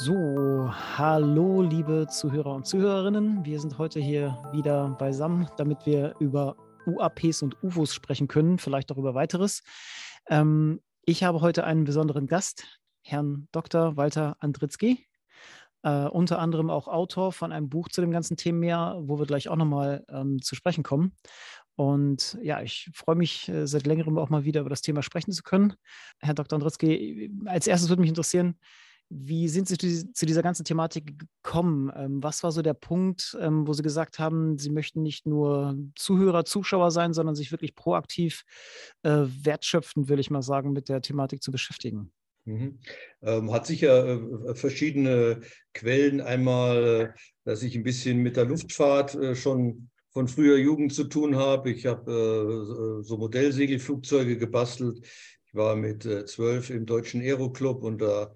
So, hallo liebe Zuhörer und Zuhörerinnen. Wir sind heute hier wieder beisammen, damit wir über UAPs und UFOs sprechen können, vielleicht auch über weiteres. Ähm, ich habe heute einen besonderen Gast, Herrn Dr. Walter Andritzky, äh, unter anderem auch Autor von einem Buch zu dem ganzen Thema, wo wir gleich auch nochmal ähm, zu sprechen kommen. Und ja, ich freue mich äh, seit längerem auch mal wieder über das Thema sprechen zu können. Herr Dr. Andritzky, als erstes würde mich interessieren, wie sind Sie zu dieser ganzen Thematik gekommen? Ähm, was war so der Punkt, ähm, wo Sie gesagt haben, Sie möchten nicht nur Zuhörer, Zuschauer sein, sondern sich wirklich proaktiv, äh, wertschöpfend, will ich mal sagen, mit der Thematik zu beschäftigen? Mhm. Ähm, hat sicher äh, verschiedene Quellen. Einmal, äh, dass ich ein bisschen mit der Luftfahrt äh, schon von früher Jugend zu tun habe. Ich habe äh, so Modellsegelflugzeuge gebastelt. Ich war mit äh, zwölf im Deutschen Aeroclub und da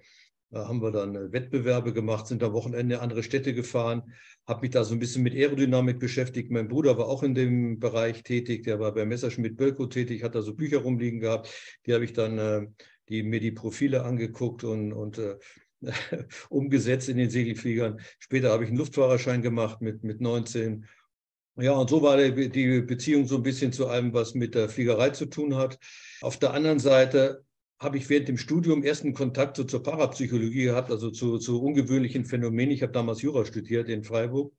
haben wir dann äh, Wettbewerbe gemacht, sind am Wochenende andere Städte gefahren, habe mich da so ein bisschen mit Aerodynamik beschäftigt. Mein Bruder war auch in dem Bereich tätig, der war bei Messerschmitt Bölko tätig, hat da so Bücher rumliegen gehabt. Die habe ich dann, äh, die, mir die Profile angeguckt und, und äh, umgesetzt in den Segelfliegern. Später habe ich einen Luftfahrerschein gemacht mit, mit 19. Ja, und so war die Beziehung so ein bisschen zu allem, was mit der Fliegerei zu tun hat. Auf der anderen Seite habe ich während dem Studium ersten Kontakt so zur Parapsychologie gehabt, also zu, zu ungewöhnlichen Phänomenen. Ich habe damals Jura studiert in Freiburg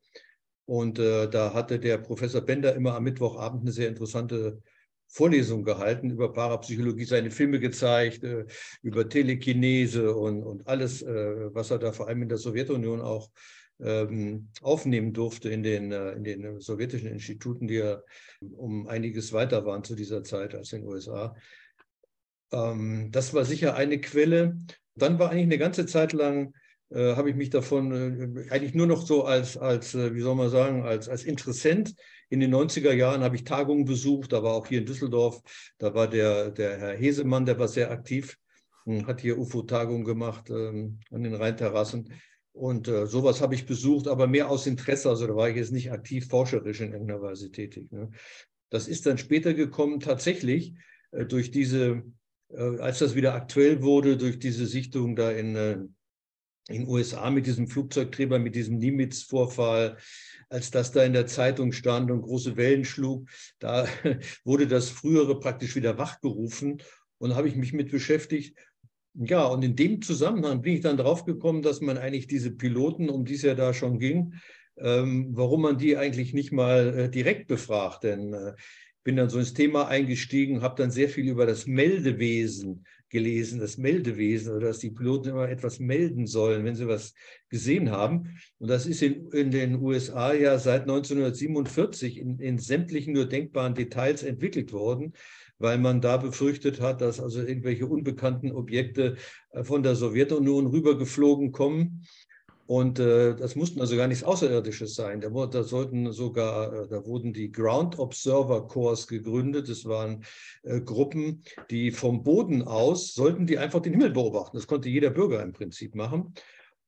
und äh, da hatte der Professor Bender immer am Mittwochabend eine sehr interessante Vorlesung gehalten über Parapsychologie, seine Filme gezeigt, äh, über Telekinese und, und alles, äh, was er da vor allem in der Sowjetunion auch ähm, aufnehmen durfte in den, äh, in den sowjetischen Instituten, die ja um einiges weiter waren zu dieser Zeit als in den USA. Ähm, das war sicher eine Quelle. Dann war eigentlich eine ganze Zeit lang, äh, habe ich mich davon äh, eigentlich nur noch so als, als äh, wie soll man sagen, als, als Interessent. In den 90er Jahren habe ich Tagungen besucht, da war auch hier in Düsseldorf, da war der, der Herr Hesemann, der war sehr aktiv, hat hier UFO-Tagungen gemacht ähm, an den Rheinterrassen. Und äh, sowas habe ich besucht, aber mehr aus Interesse. Also da war ich jetzt nicht aktiv forscherisch in irgendeiner Weise tätig. Ne? Das ist dann später gekommen, tatsächlich äh, durch diese als das wieder aktuell wurde durch diese Sichtung da in äh, in USA mit diesem Flugzeugträger, mit diesem Nimitz-Vorfall, als das da in der Zeitung stand und große Wellen schlug, da wurde das Frühere praktisch wieder wachgerufen und habe ich mich mit beschäftigt. Ja, und in dem Zusammenhang bin ich dann drauf gekommen, dass man eigentlich diese Piloten, um die es ja da schon ging, ähm, warum man die eigentlich nicht mal äh, direkt befragt. Denn äh, bin dann so ins Thema eingestiegen, habe dann sehr viel über das Meldewesen gelesen, das Meldewesen oder dass die Piloten immer etwas melden sollen, wenn sie was gesehen haben. Und das ist in, in den USA ja seit 1947 in, in sämtlichen nur denkbaren Details entwickelt worden, weil man da befürchtet hat, dass also irgendwelche unbekannten Objekte äh, von der Sowjetunion rübergeflogen kommen und äh, das mussten also gar nichts Außerirdisches sein. Da, da sollten sogar, äh, da wurden die Ground Observer Corps gegründet. Das waren äh, Gruppen, die vom Boden aus sollten die einfach den Himmel beobachten. Das konnte jeder Bürger im Prinzip machen.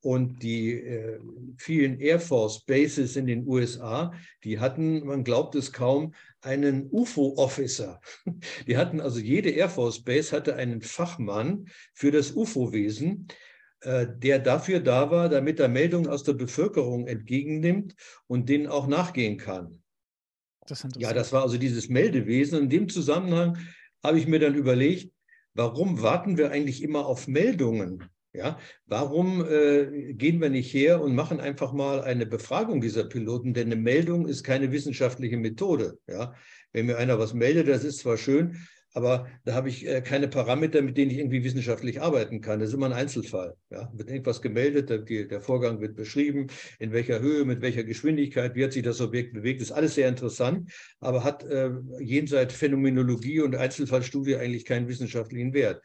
Und die äh, vielen Air Force Bases in den USA, die hatten, man glaubt es kaum, einen UFO-Officer. Die hatten also jede Air Force Base hatte einen Fachmann für das UFO-Wesen, der dafür da war, damit er Meldungen aus der Bevölkerung entgegennimmt und denen auch nachgehen kann. Das ja, das war also dieses Meldewesen. In dem Zusammenhang habe ich mir dann überlegt, warum warten wir eigentlich immer auf Meldungen? Ja, warum äh, gehen wir nicht her und machen einfach mal eine Befragung dieser Piloten? Denn eine Meldung ist keine wissenschaftliche Methode. Ja, wenn mir einer was meldet, das ist zwar schön, aber da habe ich äh, keine Parameter, mit denen ich irgendwie wissenschaftlich arbeiten kann. Das ist immer ein Einzelfall. Ja? Wird irgendwas gemeldet, der, der, Vorgang wird beschrieben, in welcher Höhe, mit welcher Geschwindigkeit, wie hat sich das Objekt bewegt. Das ist alles sehr interessant, aber hat äh, jenseits Phänomenologie und Einzelfallstudie eigentlich keinen wissenschaftlichen Wert.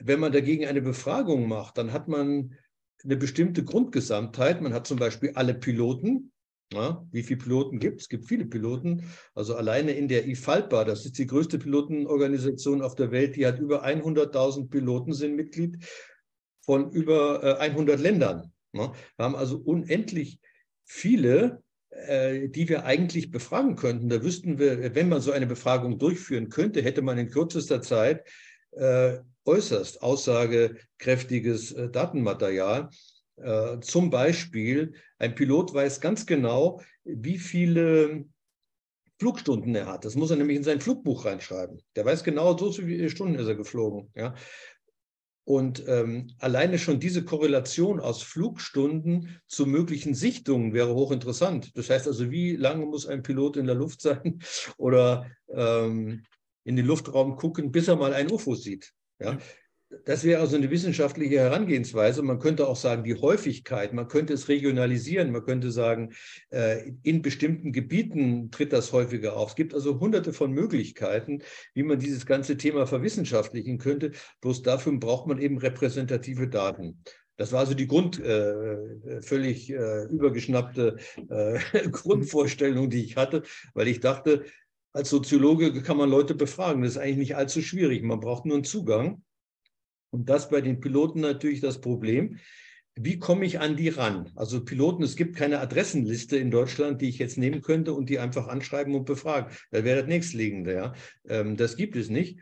Wenn man dagegen eine Befragung macht, dann hat man eine bestimmte Grundgesamtheit. Man hat zum Beispiel alle Piloten, ja, wie viele Piloten gibt es? Es gibt viele Piloten. Also alleine in der IFALPA, das ist die größte Pilotenorganisation auf der Welt, die hat über 100.000 Piloten, sind Mitglied von über 100 äh, Ländern. Ja, wir haben also unendlich viele, äh, die wir eigentlich befragen könnten. Da wüssten wir, wenn man so eine Befragung durchführen könnte, hätte man in kürzester Zeit äh, äußerst aussagekräftiges äh, Datenmaterial. Äh, zum Beispiel, ein Pilot weiß ganz genau, wie viele Flugstunden er hat. Das muss er nämlich in sein Flugbuch reinschreiben. Der weiß genau, so viele Stunden ist er geflogen. Ja. Und ähm, alleine schon diese Korrelation aus Flugstunden zu möglichen Sichtungen wäre hochinteressant. Das heißt also, wie lange muss ein Pilot in der Luft sein oder ähm, in den Luftraum gucken, bis er mal ein UFO sieht? Ja? Das wäre also eine wissenschaftliche Herangehensweise. Man könnte auch sagen, die Häufigkeit, man könnte es regionalisieren, man könnte sagen, äh, in bestimmten Gebieten tritt das häufiger auf. Es gibt also hunderte von Möglichkeiten, wie man dieses ganze Thema verwissenschaftlichen könnte. Bloß dafür braucht man eben repräsentative Daten. Das war also die Grund, äh, völlig äh, übergeschnappte äh, Grundvorstellung, die ich hatte, weil ich dachte, als Soziologe kann man Leute befragen. Das ist eigentlich nicht allzu schwierig. Man braucht nur einen Zugang. Und das bei den Piloten natürlich das Problem. Wie komme ich an die ran? Also Piloten, es gibt keine Adressenliste in Deutschland, die ich jetzt nehmen könnte und die einfach anschreiben und befragen. Das wäre das nächstliegende. Ja? Ähm, das gibt es nicht.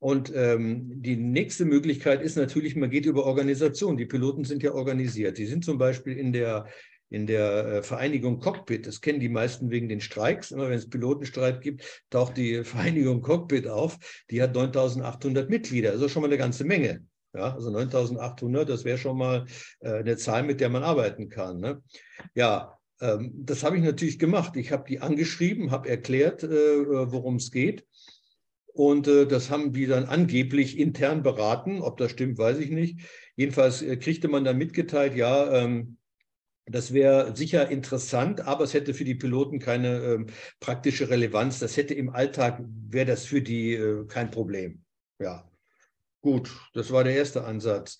Und ähm, die nächste Möglichkeit ist natürlich, man geht über Organisation. Die Piloten sind ja organisiert. Die sind zum Beispiel in der in der äh, Vereinigung Cockpit, das kennen die meisten wegen den Streiks, immer wenn es Pilotenstreit gibt, taucht die Vereinigung Cockpit auf, die hat 9800 Mitglieder, also schon mal eine ganze Menge. Ja, also 9800, das wäre schon mal äh, eine Zahl, mit der man arbeiten kann. Ne? Ja, ähm, das habe ich natürlich gemacht. Ich habe die angeschrieben, habe erklärt, äh, worum es geht. Und äh, das haben die dann angeblich intern beraten. Ob das stimmt, weiß ich nicht. Jedenfalls äh, kriegte man dann mitgeteilt, ja, ähm, das wäre sicher interessant, aber es hätte für die Piloten keine äh, praktische Relevanz. Das hätte im Alltag, wäre das für die äh, kein Problem. Ja, gut, das war der erste Ansatz.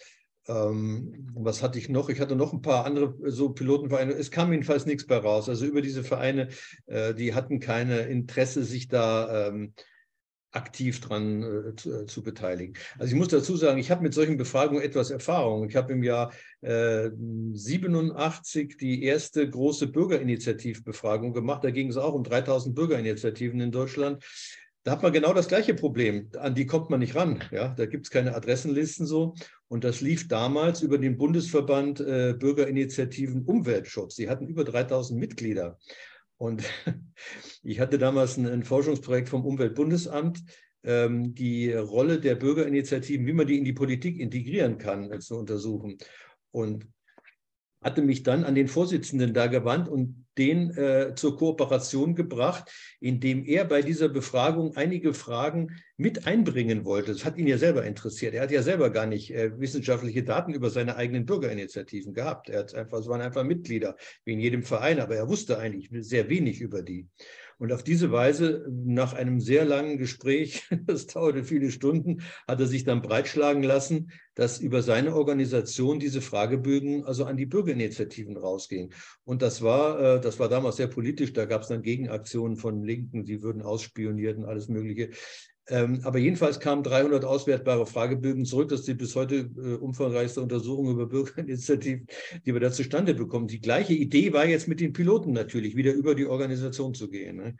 Ähm, was hatte ich noch? Ich hatte noch ein paar andere äh, so Pilotenvereine. Es kam jedenfalls nichts bei raus. Also über diese Vereine, äh, die hatten keine Interesse, sich da ähm, aktiv dran äh, zu, äh, zu, beteiligen. Also ich muss dazu sagen, ich habe mit solchen Befragungen etwas Erfahrung. Ich habe im Jahr äh, 87 die erste große Bürgerinitiativbefragung gemacht. Da ging es auch um 3000 Bürgerinitiativen in Deutschland. Da hat man genau das gleiche Problem. An die kommt man nicht ran. Ja? Da gibt es keine Adressenlisten so. Und das lief damals über den Bundesverband äh, Bürgerinitiativen Umweltschutz. Die hatten über 3000 Mitglieder. Und ich hatte damals ein, ein Forschungsprojekt vom Umweltbundesamt, ähm, die Rolle der Bürgerinitiativen, wie man die in die Politik integrieren kann, äh, zu untersuchen. Und hatte mich dann an den Vorsitzenden da gewandt und den äh, zur Kooperation gebracht, indem er bei dieser Befragung einige Fragen mit einbringen wollte. Das hat ihn ja selber interessiert. Er hat ja selber gar nicht äh, wissenschaftliche Daten über seine eigenen Bürgerinitiativen gehabt. Er hat einfach, es waren einfach Mitglieder, wie in jedem Verein, aber er wusste eigentlich sehr wenig über die. Und auf diese Weise, nach einem sehr langen Gespräch, das dauerte viele Stunden, hat er sich dann breitschlagen lassen, dass über seine Organisation diese Fragebögen also an die Bürgerinitiativen rausgingen. Und das war, äh, das war damals sehr politisch. Da gab es dann Gegenaktionen von Linken, die würden ausspioniert und alles Mögliche. Ähm, aber jedenfalls kamen 300 auswertbare Fragebögen zurück. Das ist die bis heute äh, umfangreichste Untersuchung über Bürgerinitiativen, die wir da zustande bekommen. Die gleiche Idee war jetzt mit den Piloten natürlich, wieder über die Organisation zu gehen. Ne?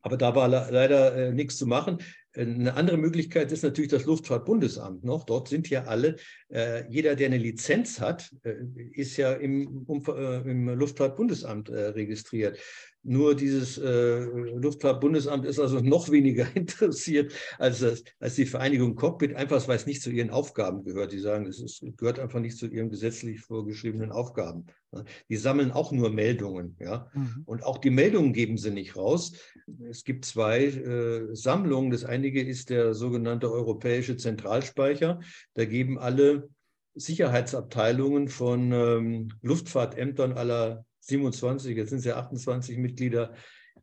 Aber da war leider äh, nichts zu machen. Eine andere Möglichkeit ist natürlich das Luftfahrtbundesamt noch. Dort sind ja alle, äh, jeder, der eine Lizenz hat, äh, ist ja im, um, äh, im Luftfahrtbundesamt äh, registriert. Nur dieses äh, Luftfahrtbundesamt ist also noch weniger interessiert als, das, als die Vereinigung Cockpit, einfach weil es nicht zu ihren Aufgaben gehört. Die sagen, es ist, gehört einfach nicht zu ihren gesetzlich vorgeschriebenen Aufgaben. Die sammeln auch nur Meldungen. Ja? Mhm. Und auch die Meldungen geben sie nicht raus. Es gibt zwei äh, Sammlungen. Das eine ist der sogenannte Europäische Zentralspeicher. Da geben alle Sicherheitsabteilungen von ähm, Luftfahrtämtern aller 27, jetzt sind es ja 28 Mitglieder,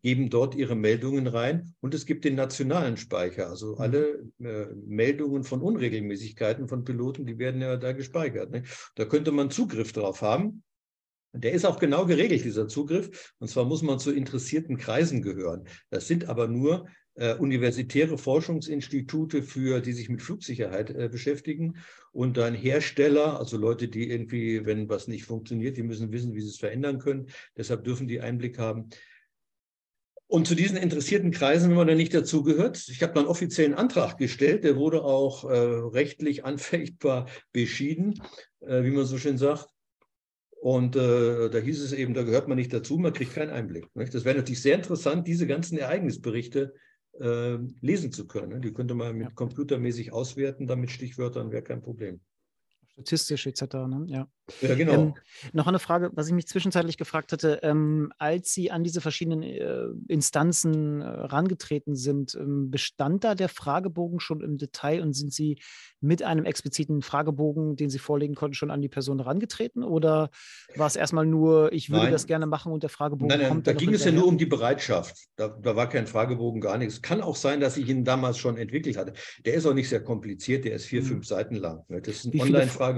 geben dort ihre Meldungen rein. Und es gibt den nationalen Speicher, also mhm. alle äh, Meldungen von Unregelmäßigkeiten von Piloten, die werden ja da gespeichert. Ne? Da könnte man Zugriff drauf haben. Der ist auch genau geregelt, dieser Zugriff. Und zwar muss man zu interessierten Kreisen gehören. Das sind aber nur äh, universitäre Forschungsinstitute, für, die sich mit Flugsicherheit äh, beschäftigen und dann Hersteller, also Leute, die irgendwie, wenn was nicht funktioniert, die müssen wissen, wie sie es verändern können. Deshalb dürfen die Einblick haben. Und zu diesen interessierten Kreisen haben wir dann nicht dazugehört. Ich habe dann offiziellen Antrag gestellt, der wurde auch äh, rechtlich anfechtbar beschieden, äh, wie man so schön sagt. Und äh, da hieß es eben, da gehört man nicht dazu, man kriegt keinen Einblick. Nicht? Das wäre natürlich sehr interessant, diese ganzen Ereignisberichte äh, lesen zu können. Ne? Die könnte man mit computermäßig auswerten, dann mit Stichwörtern wäre kein Problem statistisch etc. Ne? Ja. ja, genau. Ähm, noch eine Frage, was ich mich zwischenzeitlich gefragt hatte, ähm, als Sie an diese verschiedenen äh, Instanzen äh, rangetreten sind, ähm, bestand da der Fragebogen schon im Detail und sind Sie mit einem expliziten Fragebogen, den Sie vorlegen konnten, schon an die Person herangetreten? Oder war es erstmal nur, ich würde nein. das gerne machen und der Fragebogen nein, nein, kommt? Da ging es ja nur um die Bereitschaft. Da, da, war kein Fragebogen, gar nichts. Kann auch sein, dass ich ihn damals schon entwickelt hatte. Der ist auch nicht sehr kompliziert, der ist vier, hm. fünf Seiten lang. Ne? Das ist ein Online-Fragebogen.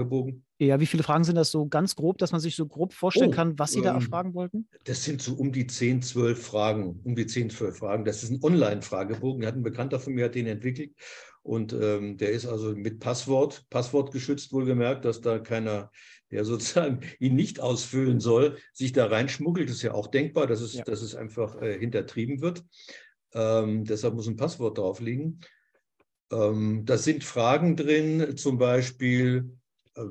Ja, wie viele Fragen sind das so ganz grob, dass man sich so grob vorstellen oh, kann, was Sie ähm, da erfragen wollten? Das sind so um die 10, 12 Fragen, um die 10, 12 Fragen. Das ist ein Online-Fragebogen. Hat ein Bekannter von mir hat den entwickelt. Und ähm, der ist also mit Passwort, Passwort geschützt, wohlgemerkt, dass da keiner, der sozusagen ihn nicht ausfüllen soll, sich da reinschmuggelt. Das ist ja auch denkbar, dass es, ja. dass es einfach äh, hintertrieben wird. Ähm, deshalb muss ein Passwort drauf liegen. Ähm, da sind Fragen drin, zum Beispiel,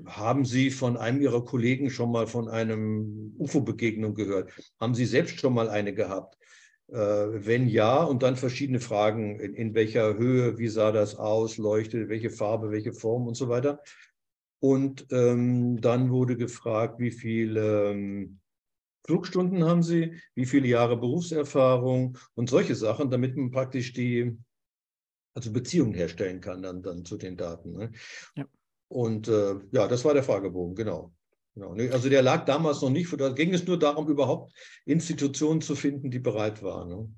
haben Sie von einem Ihrer Kollegen schon mal von einem UFO-Begegnung gehört? Haben Sie selbst schon mal eine gehabt? Äh, wenn ja, und dann verschiedene Fragen, in, in, welcher Höhe, wie sah das aus, leuchtete, welche Farbe, welche Form und so weiter. Und ähm, dann wurde gefragt, wie viele ähm, Flugstunden haben Sie, wie viele Jahre Berufserfahrung und solche Sachen, damit man praktisch die also Beziehungen herstellen kann dann, dann zu den Daten. Ne? Ja. Und äh, ja, das war der Fragebogen, genau. Genau, also der lag damals noch nicht, da ging es nur darum, überhaupt Institutionen zu finden, die bereit waren. Ne?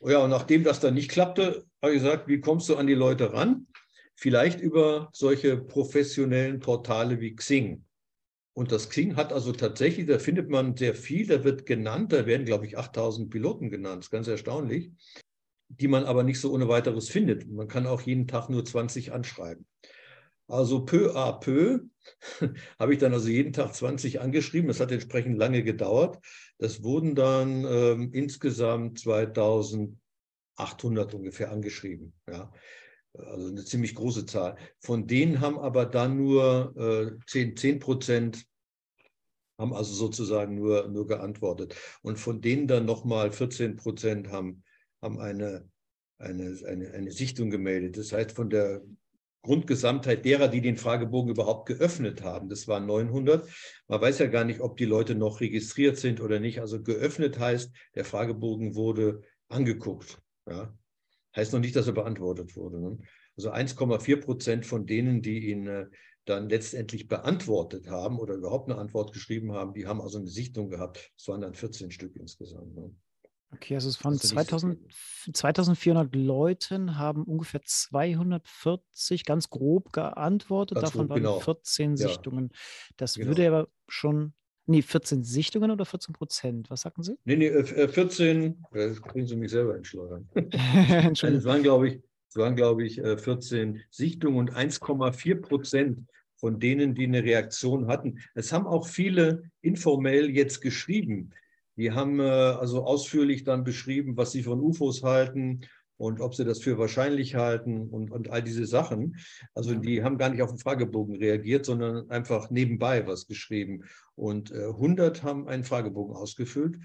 Ja, und nachdem das dann nicht klappte, habe ich gesagt, wie kommst du an die Leute ran? Vielleicht über solche professionellen Portale wie Xing. Und das Xing hat also tatsächlich, da findet man sehr viel, da wird genannt, da werden, glaube ich, 8000 Piloten genannt, das ist ganz erstaunlich, die man aber nicht so ohne weiteres findet. Man kann auch jeden Tag nur 20 anschreiben. Also peu à peu habe ich dann also jeden Tag 20 angeschrieben. Das hat entsprechend lange gedauert. Das wurden dann ähm, insgesamt 2800 ungefähr angeschrieben. Ja. Also eine ziemlich große Zahl. Von denen haben aber dann nur äh, 10, 10 Prozent haben also sozusagen nur, nur geantwortet. Und von denen dann nochmal 14 Prozent haben, haben eine, eine, eine, eine Sichtung gemeldet. Das heißt, von der Grundgesamtheit derer, die den Fragebogen überhaupt geöffnet haben. Das waren 900. Man weiß ja gar nicht, ob die Leute noch registriert sind oder nicht. Also geöffnet heißt, der Fragebogen wurde angeguckt. Ja. Heißt noch nicht, dass er beantwortet wurde. Ne? Also 1,4 Prozent von denen, die ihn äh, dann letztendlich beantwortet haben oder überhaupt eine Antwort geschrieben haben, die haben also eine Sichtung gehabt. Es waren dann 14 Stück insgesamt. Ne? Okay, also von also 2000, 2400 Leuten haben ungefähr 240 ganz grob geantwortet. Ganz Davon grob, waren genau. 14 ja. Sichtungen. Das genau. würde aber schon, nee, 14 Sichtungen oder 14 Prozent? Was sagten Sie? Nee, nee, 14, äh, äh, das kriegen Sie mich selber entschleudern. Entschuldigung. Es waren, glaube ich, es waren, glaube ich, 14 Sichtungen und 1,4 Prozent von denen, die eine Reaktion hatten. Es haben auch viele informell jetzt geschrieben. Die haben äh, also ausführlich dann beschrieben, was sie von UFOs halten und ob sie das für wahrscheinlich halten und, und all diese Sachen. Also die haben gar nicht auf den Fragebogen reagiert, sondern einfach nebenbei was geschrieben. Und äh, 100 haben einen Fragebogen ausgefüllt.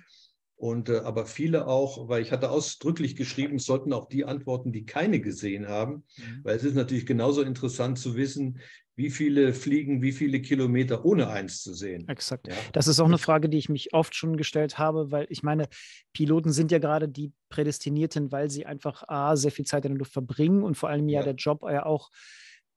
Und äh, aber viele auch, weil ich hatte ausdrücklich geschrieben, es sollten auch die antworten, die keine gesehen haben, mhm. weil es ist natürlich genauso interessant zu wissen, wie viele fliegen, wie viele Kilometer ohne eins zu sehen. Exakt. Ja. Das ist auch eine Frage, die ich mich oft schon gestellt habe, weil ich meine, Piloten sind ja gerade die Prädestinierten, weil sie einfach A, sehr viel Zeit in der Luft verbringen und vor allem ja, ja der Job ja auch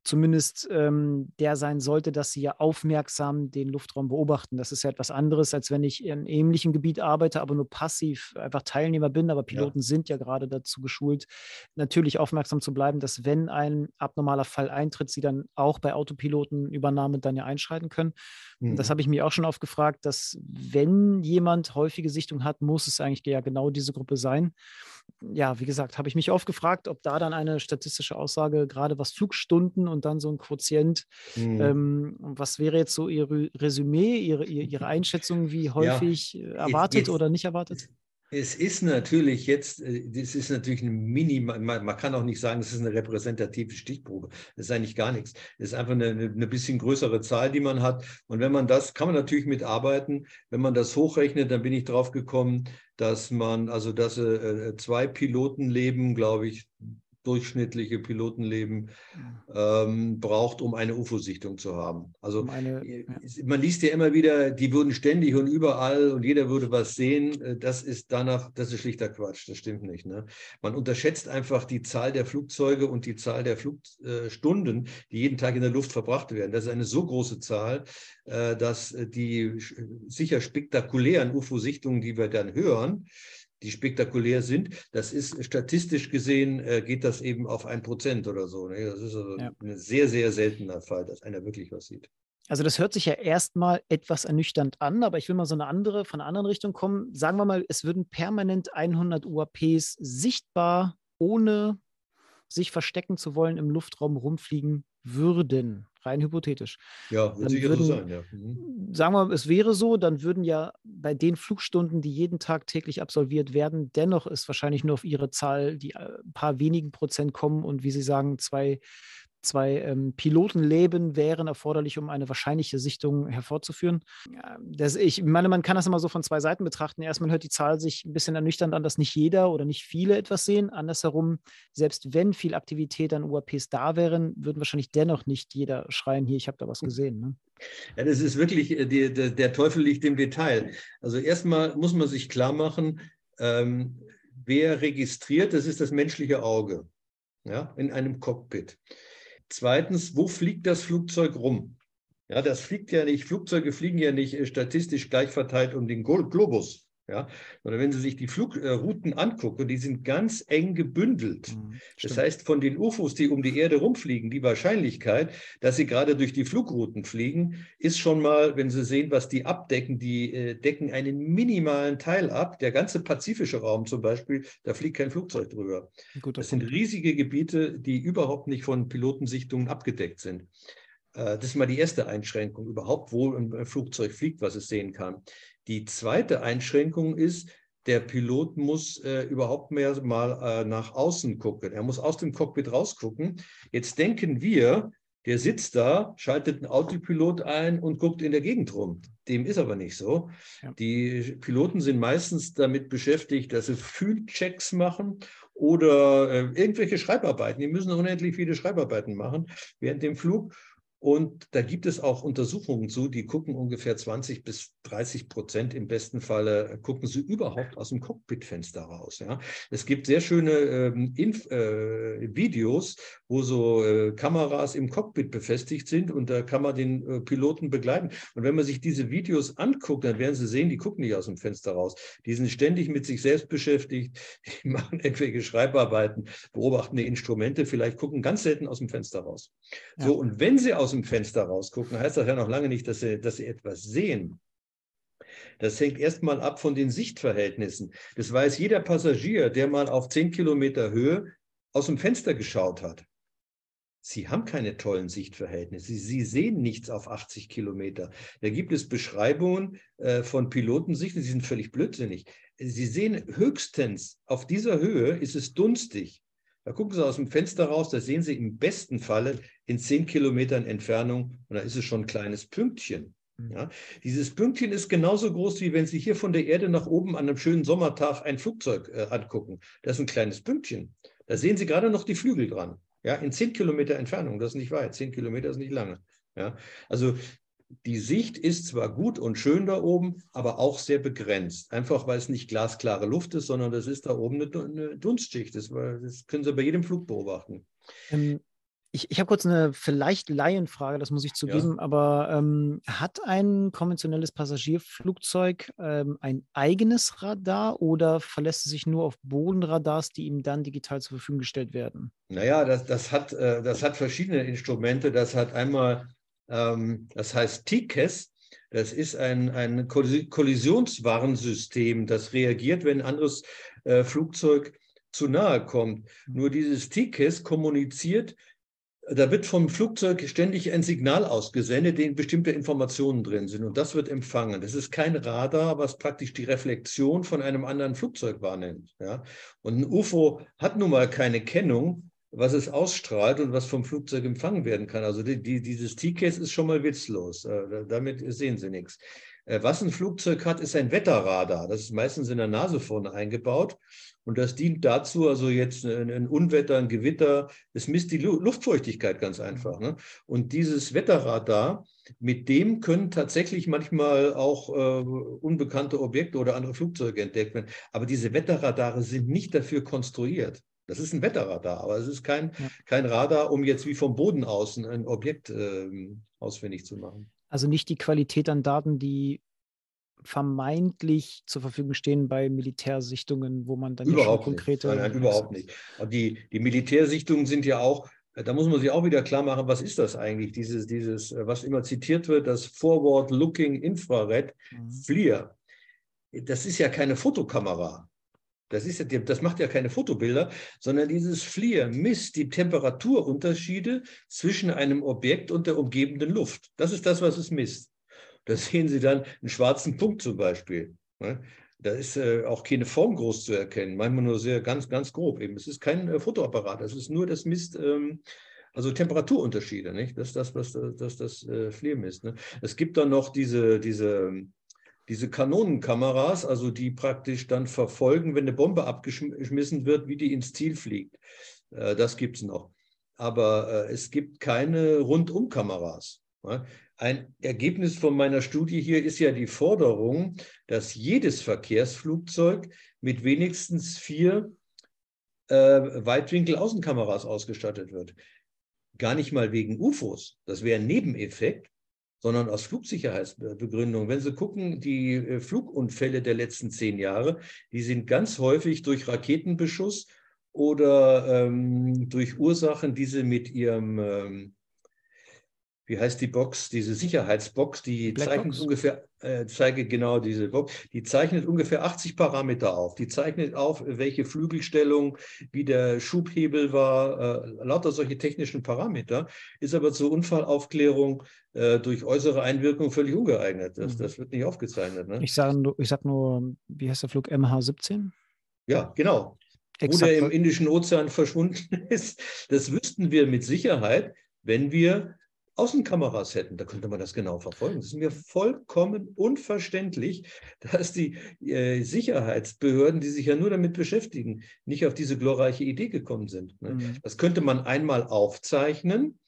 zumindest ähm, der sein sollte, dass sie ja aufmerksam den Luftraum beobachten. Das ist ja etwas anderes, als wenn ich in einem ähnlichen Gebiet arbeite, aber nur passiv einfach Teilnehmer bin. Aber Piloten ja. sind ja gerade dazu geschult, natürlich aufmerksam zu bleiben, dass wenn ein abnormaler Fall eintritt, sie dann auch bei Autopilotenübernahme dann ja einschreiten können. Mhm. Das habe ich mir auch schon oft gefragt, dass wenn jemand häufige Sichtung hat, muss es eigentlich ja genau diese Gruppe sein. Ja, wie gesagt, habe ich mich oft gefragt, ob da dann eine statistische Aussage, gerade was Flugstunden und dann so ein Quotient. Mhm. Ähm, was wäre jetzt so Ihr Resümee, Ihre, Ihre Einschätzung, wie häufig ja, äh, erwartet jetzt, oder nicht erwartet? Es ist natürlich jetzt, äh, das ist natürlich ein Minimal, man kann auch nicht sagen, es ist eine repräsentative Stichprobe. Das ist eigentlich gar nichts. Es ist einfach eine, eine bisschen größere Zahl, die man hat. Und wenn man das, kann man natürlich mitarbeiten. Wenn man das hochrechnet, dann bin ich drauf gekommen, dass man, also dass äh, zwei Pilotenleben, glaube ich, durchschnittliche Pilotenleben ähm, braucht, um eine UFO-Sichtung zu haben. Also um eine, ja. man liest ja immer wieder, die würden ständig und überall und jeder würde was sehen. Äh, das ist danach, das ist schlichter Quatsch, das stimmt nicht. Ne? Man unterschätzt einfach die Zahl der Flugzeuge und die Zahl der Flugstunden, die jeden Tag in der Luft verbracht werden. Das ist eine so große Zahl, äh, dass die sicher spektakulären UFO-Sichtungen, die wir dann hören, die spektakulär sind. Das ist statistisch gesehen, äh, geht das eben auf ein Prozent oder so. Ne? Das ist also ja. ein sehr, sehr seltener Fall, dass einer wirklich was sieht. Also das hört sich ja erstmal etwas ernüchternd an, aber ich will mal so eine andere, von einer anderen Richtung kommen. Sagen wir mal, es würden permanent 100 UAPs sichtbar, ohne sich verstecken zu wollen, im Luftraum rumfliegen würden rein hypothetisch. Ja, wird sicher würden, so sein, ja. Mhm. Sagen wir, es wäre so, dann würden ja bei den Flugstunden, die jeden Tag täglich absolviert werden, dennoch ist wahrscheinlich nur auf ihre Zahl die ein äh, paar wenigen Prozent kommen und wie Sie sagen, zwei zwei ähm, Pilotenleben wären erforderlich, um eine wahrscheinliche Sichtung hervorzuführen. Das, ich meine, man kann das immer so von zwei Seiten betrachten. Erstmal hört die Zahl sich ein bisschen ernüchternd an, dass nicht jeder oder nicht viele etwas sehen. Andersherum, selbst wenn viel Aktivität an UAPs da wären, würden wahrscheinlich dennoch nicht jeder schreien, hier, ich habe da was gesehen. Ne? Ja, das ist wirklich, äh, die, der, der Teufel liegt im Detail. Also erstmal muss man sich klar machen, ähm, wer registriert, das ist das menschliche Auge ja, in einem Cockpit. Zweitens, wo fliegt das Flugzeug rum? Ja, das fliegt ja nicht, Flugzeuge fliegen ja nicht äh, statistisch gleich verteilt um den Globus. Ja, oder wenn Sie sich die Flugrouten angucken, die sind ganz eng gebündelt. Mhm, das heißt, von den UFOs, die um die Erde rumfliegen, die Wahrscheinlichkeit, dass sie gerade durch die Flugrouten fliegen, ist schon mal, wenn Sie sehen, was die abdecken, die äh, decken einen minimalen Teil ab. Der ganze pazifische Raum zum Beispiel, da fliegt kein Flugzeug drüber. Das sind riesige Gebiete, die überhaupt nicht von Pilotensichtungen abgedeckt sind. Äh, das ist mal die erste Einschränkung überhaupt, wo ein Flugzeug fliegt, was es sehen kann. Die zweite Einschränkung ist, der Pilot muss äh, überhaupt mehr mal äh, nach außen gucken. Er muss aus dem Cockpit rausgucken. Jetzt denken wir, der sitzt da, schaltet einen Autopilot ein und guckt in der Gegend rum. Dem ist aber nicht so. Ja. Die Piloten sind meistens damit beschäftigt, dass sie Fühlchecks machen oder äh, irgendwelche Schreibarbeiten. Die müssen unendlich viele Schreibarbeiten machen während dem Flug. Und da gibt es auch Untersuchungen zu, die gucken ungefähr 20 bis 30 Prozent im besten Falle, äh, gucken sie überhaupt aus dem Cockpitfenster raus. Ja. Es gibt sehr schöne ähm, Inf äh, Videos, wo so äh, Kameras im Cockpit befestigt sind und da kann man den äh, Piloten begleiten. Und wenn man sich diese Videos anguckt, dann werden Sie sehen, die gucken nicht aus dem Fenster raus. Die sind ständig mit sich selbst beschäftigt, die machen irgendwelche Schreibarbeiten, beobachten die Instrumente, vielleicht gucken ganz selten aus dem Fenster raus. Ja. So, und wenn sie aus dem Fenster rausgucken, heißt das ja noch lange nicht, dass sie, dass sie etwas sehen. Das hängt erstmal ab von den Sichtverhältnissen. Das weiß jeder Passagier, der mal auf 10 Kilometer Höhe aus dem Fenster geschaut hat. Sie haben keine tollen Sichtverhältnisse. Sie, sehen nichts auf 80 Kilometer. Da gibt es Beschreibungen äh, von Pilotensichten, die sind völlig blödsinnig. Sie sehen höchstens auf dieser Höhe ist es dunstig. Da gucken Sie aus dem Fenster raus, da sehen Sie im besten Falle in zehn Kilometern Entfernung und da ist es schon ein kleines Pünktchen. Mhm. Ja, dieses Pünktchen ist genauso groß, wie wenn Sie hier von der Erde nach oben an einem schönen Sommertag ein Flugzeug äh, angucken. Das ist ein kleines Pünktchen. Da sehen Sie gerade noch die Flügel dran. Ja, in zehn Kilometer Entfernung, das ist nicht weit. Zehn Kilometer ist nicht lange. Ja, also die Sicht ist zwar gut und schön da oben, aber auch sehr begrenzt. Einfach weil es nicht glasklare Luft ist, sondern das ist da oben eine, Dunstschicht. Das, das können Sie bei jedem Flug beobachten. Ähm, ich, ich habe kurz eine vielleicht Laienfrage, das muss ich zugeben, ja. aber ähm, hat ein konventionelles Passagierflugzeug ähm, ein eigenes Radar oder verlässt es sich nur auf Bodenradars, die ihm dann digital zur Verfügung gestellt werden? Naja, das, das, hat, äh, das hat verschiedene Instrumente. Das hat einmal ähm, das heißt TICAS. Das ist ein, ein Kollisionswarnsystem, das reagiert, wenn ein anderes äh, Flugzeug zu nahe kommt. Nur dieses TICAS kommuniziert Da wird vom Flugzeug ständig ein Signal ausgesendet, in dem bestimmte Informationen drin sind. Und das wird empfangen. Das ist kein Radar, was praktisch die Reflexion von einem anderen Flugzeug wahrnimmt. Ja? Und ein UFO hat nun mal keine Kennung, was es ausstrahlt und was vom Flugzeug empfangen werden kann. Also die, die, dieses T-Case ist schon mal witzlos. Äh, damit sehen Sie nichts. Äh, was ein Flugzeug hat, ist ein Wetterradar. Das ist meistens in der Nase vorne eingebaut. Und das dient dazu, also jetzt ein Unwetter, ein Gewitter, es misst die Luftfeuchtigkeit ganz einfach. Ne? Und dieses Wetterradar, mit dem können tatsächlich manchmal auch äh, unbekannte Objekte oder andere Flugzeuge entdeckt werden. Aber diese Wetterradare sind nicht dafür konstruiert. Das ist ein Wetterradar, aber es ist kein, kein Radar, um jetzt wie vom Boden aus ein Objekt äh, ausfindig zu machen. Also nicht die Qualität an Daten, die vermeintlich zur Verfügung stehen bei Militärsichtungen, wo man dann überhaupt schon konkrete. Nicht. Nein, nein, überhaupt nicht. Und die, die Militärsichtungen sind ja auch, da muss man sich auch wieder klar machen, was ist das eigentlich, dieses, dieses was immer zitiert wird, das Forward-Looking Infrared mhm. FLIR. Das ist ja keine Fotokamera. Das, ist ja, das macht ja keine Fotobilder, sondern dieses FLIR misst die Temperaturunterschiede zwischen einem Objekt und der umgebenden Luft. Das ist das, was es misst. Da sehen Sie dann einen schwarzen Punkt zum Beispiel. Ne? Da ist äh, auch keine Form groß zu erkennen, manchmal nur sehr ganz, ganz grob eben. Es ist kein äh, Fotoapparat, es ist nur das misst, ähm, also Temperaturunterschiede, nicht? Das ist das, was das, das, das äh, FLIR misst. Ne? Es gibt dann noch diese, diese, diese Kanonenkameras, also die praktisch dann verfolgen, wenn eine Bombe abgeschmissen wird, wie die ins Ziel fliegt. Äh, das gibt es noch. Aber äh, es gibt keine Rundumkameras. Ein Ergebnis von meiner Studie hier ist ja die Forderung, dass jedes Verkehrsflugzeug mit wenigstens vier äh, Weitwinkel-Außenkameras ausgestattet wird. Gar nicht mal wegen UFOs, das wäre ein Nebeneffekt, sondern aus Flugsicherheitsbegründung. Wenn Sie gucken, die äh, Flugunfälle der letzten zehn Jahre, die sind ganz häufig durch Raketenbeschuss oder ähm, durch Ursachen, die sie mit ihrem ähm, wie heißt die Box, diese Sicherheitsbox, die Blackbox? zeichnet ungefähr, äh, zeige genau diese Box, die zeichnet ungefähr 80 Parameter auf. Die zeichnet auf, welche Flügelstellung, wie der Schubhebel war, äh, lauter solche technischen Parameter, ist aber zur Unfallaufklärung äh, durch äußere Einwirkung völlig ungeeignet. Das, mhm. das wird nicht aufgezeichnet. Ne? Ich sage nur, ich sag nur, wie heißt der Flug MH17? Ja, genau. Exakt. Wo der im Indischen Ozean verschwunden ist, das wüssten wir mit Sicherheit, wenn wir Außenkameras hätten, da könnte man das genau verfolgen. Es ist mir vollkommen unverständlich, dass die äh, Sicherheitsbehörden, die sich ja nur damit beschäftigen, nicht auf diese glorreiche Idee gekommen sind. Ne? Mhm. Das könnte man einmal aufzeichnen,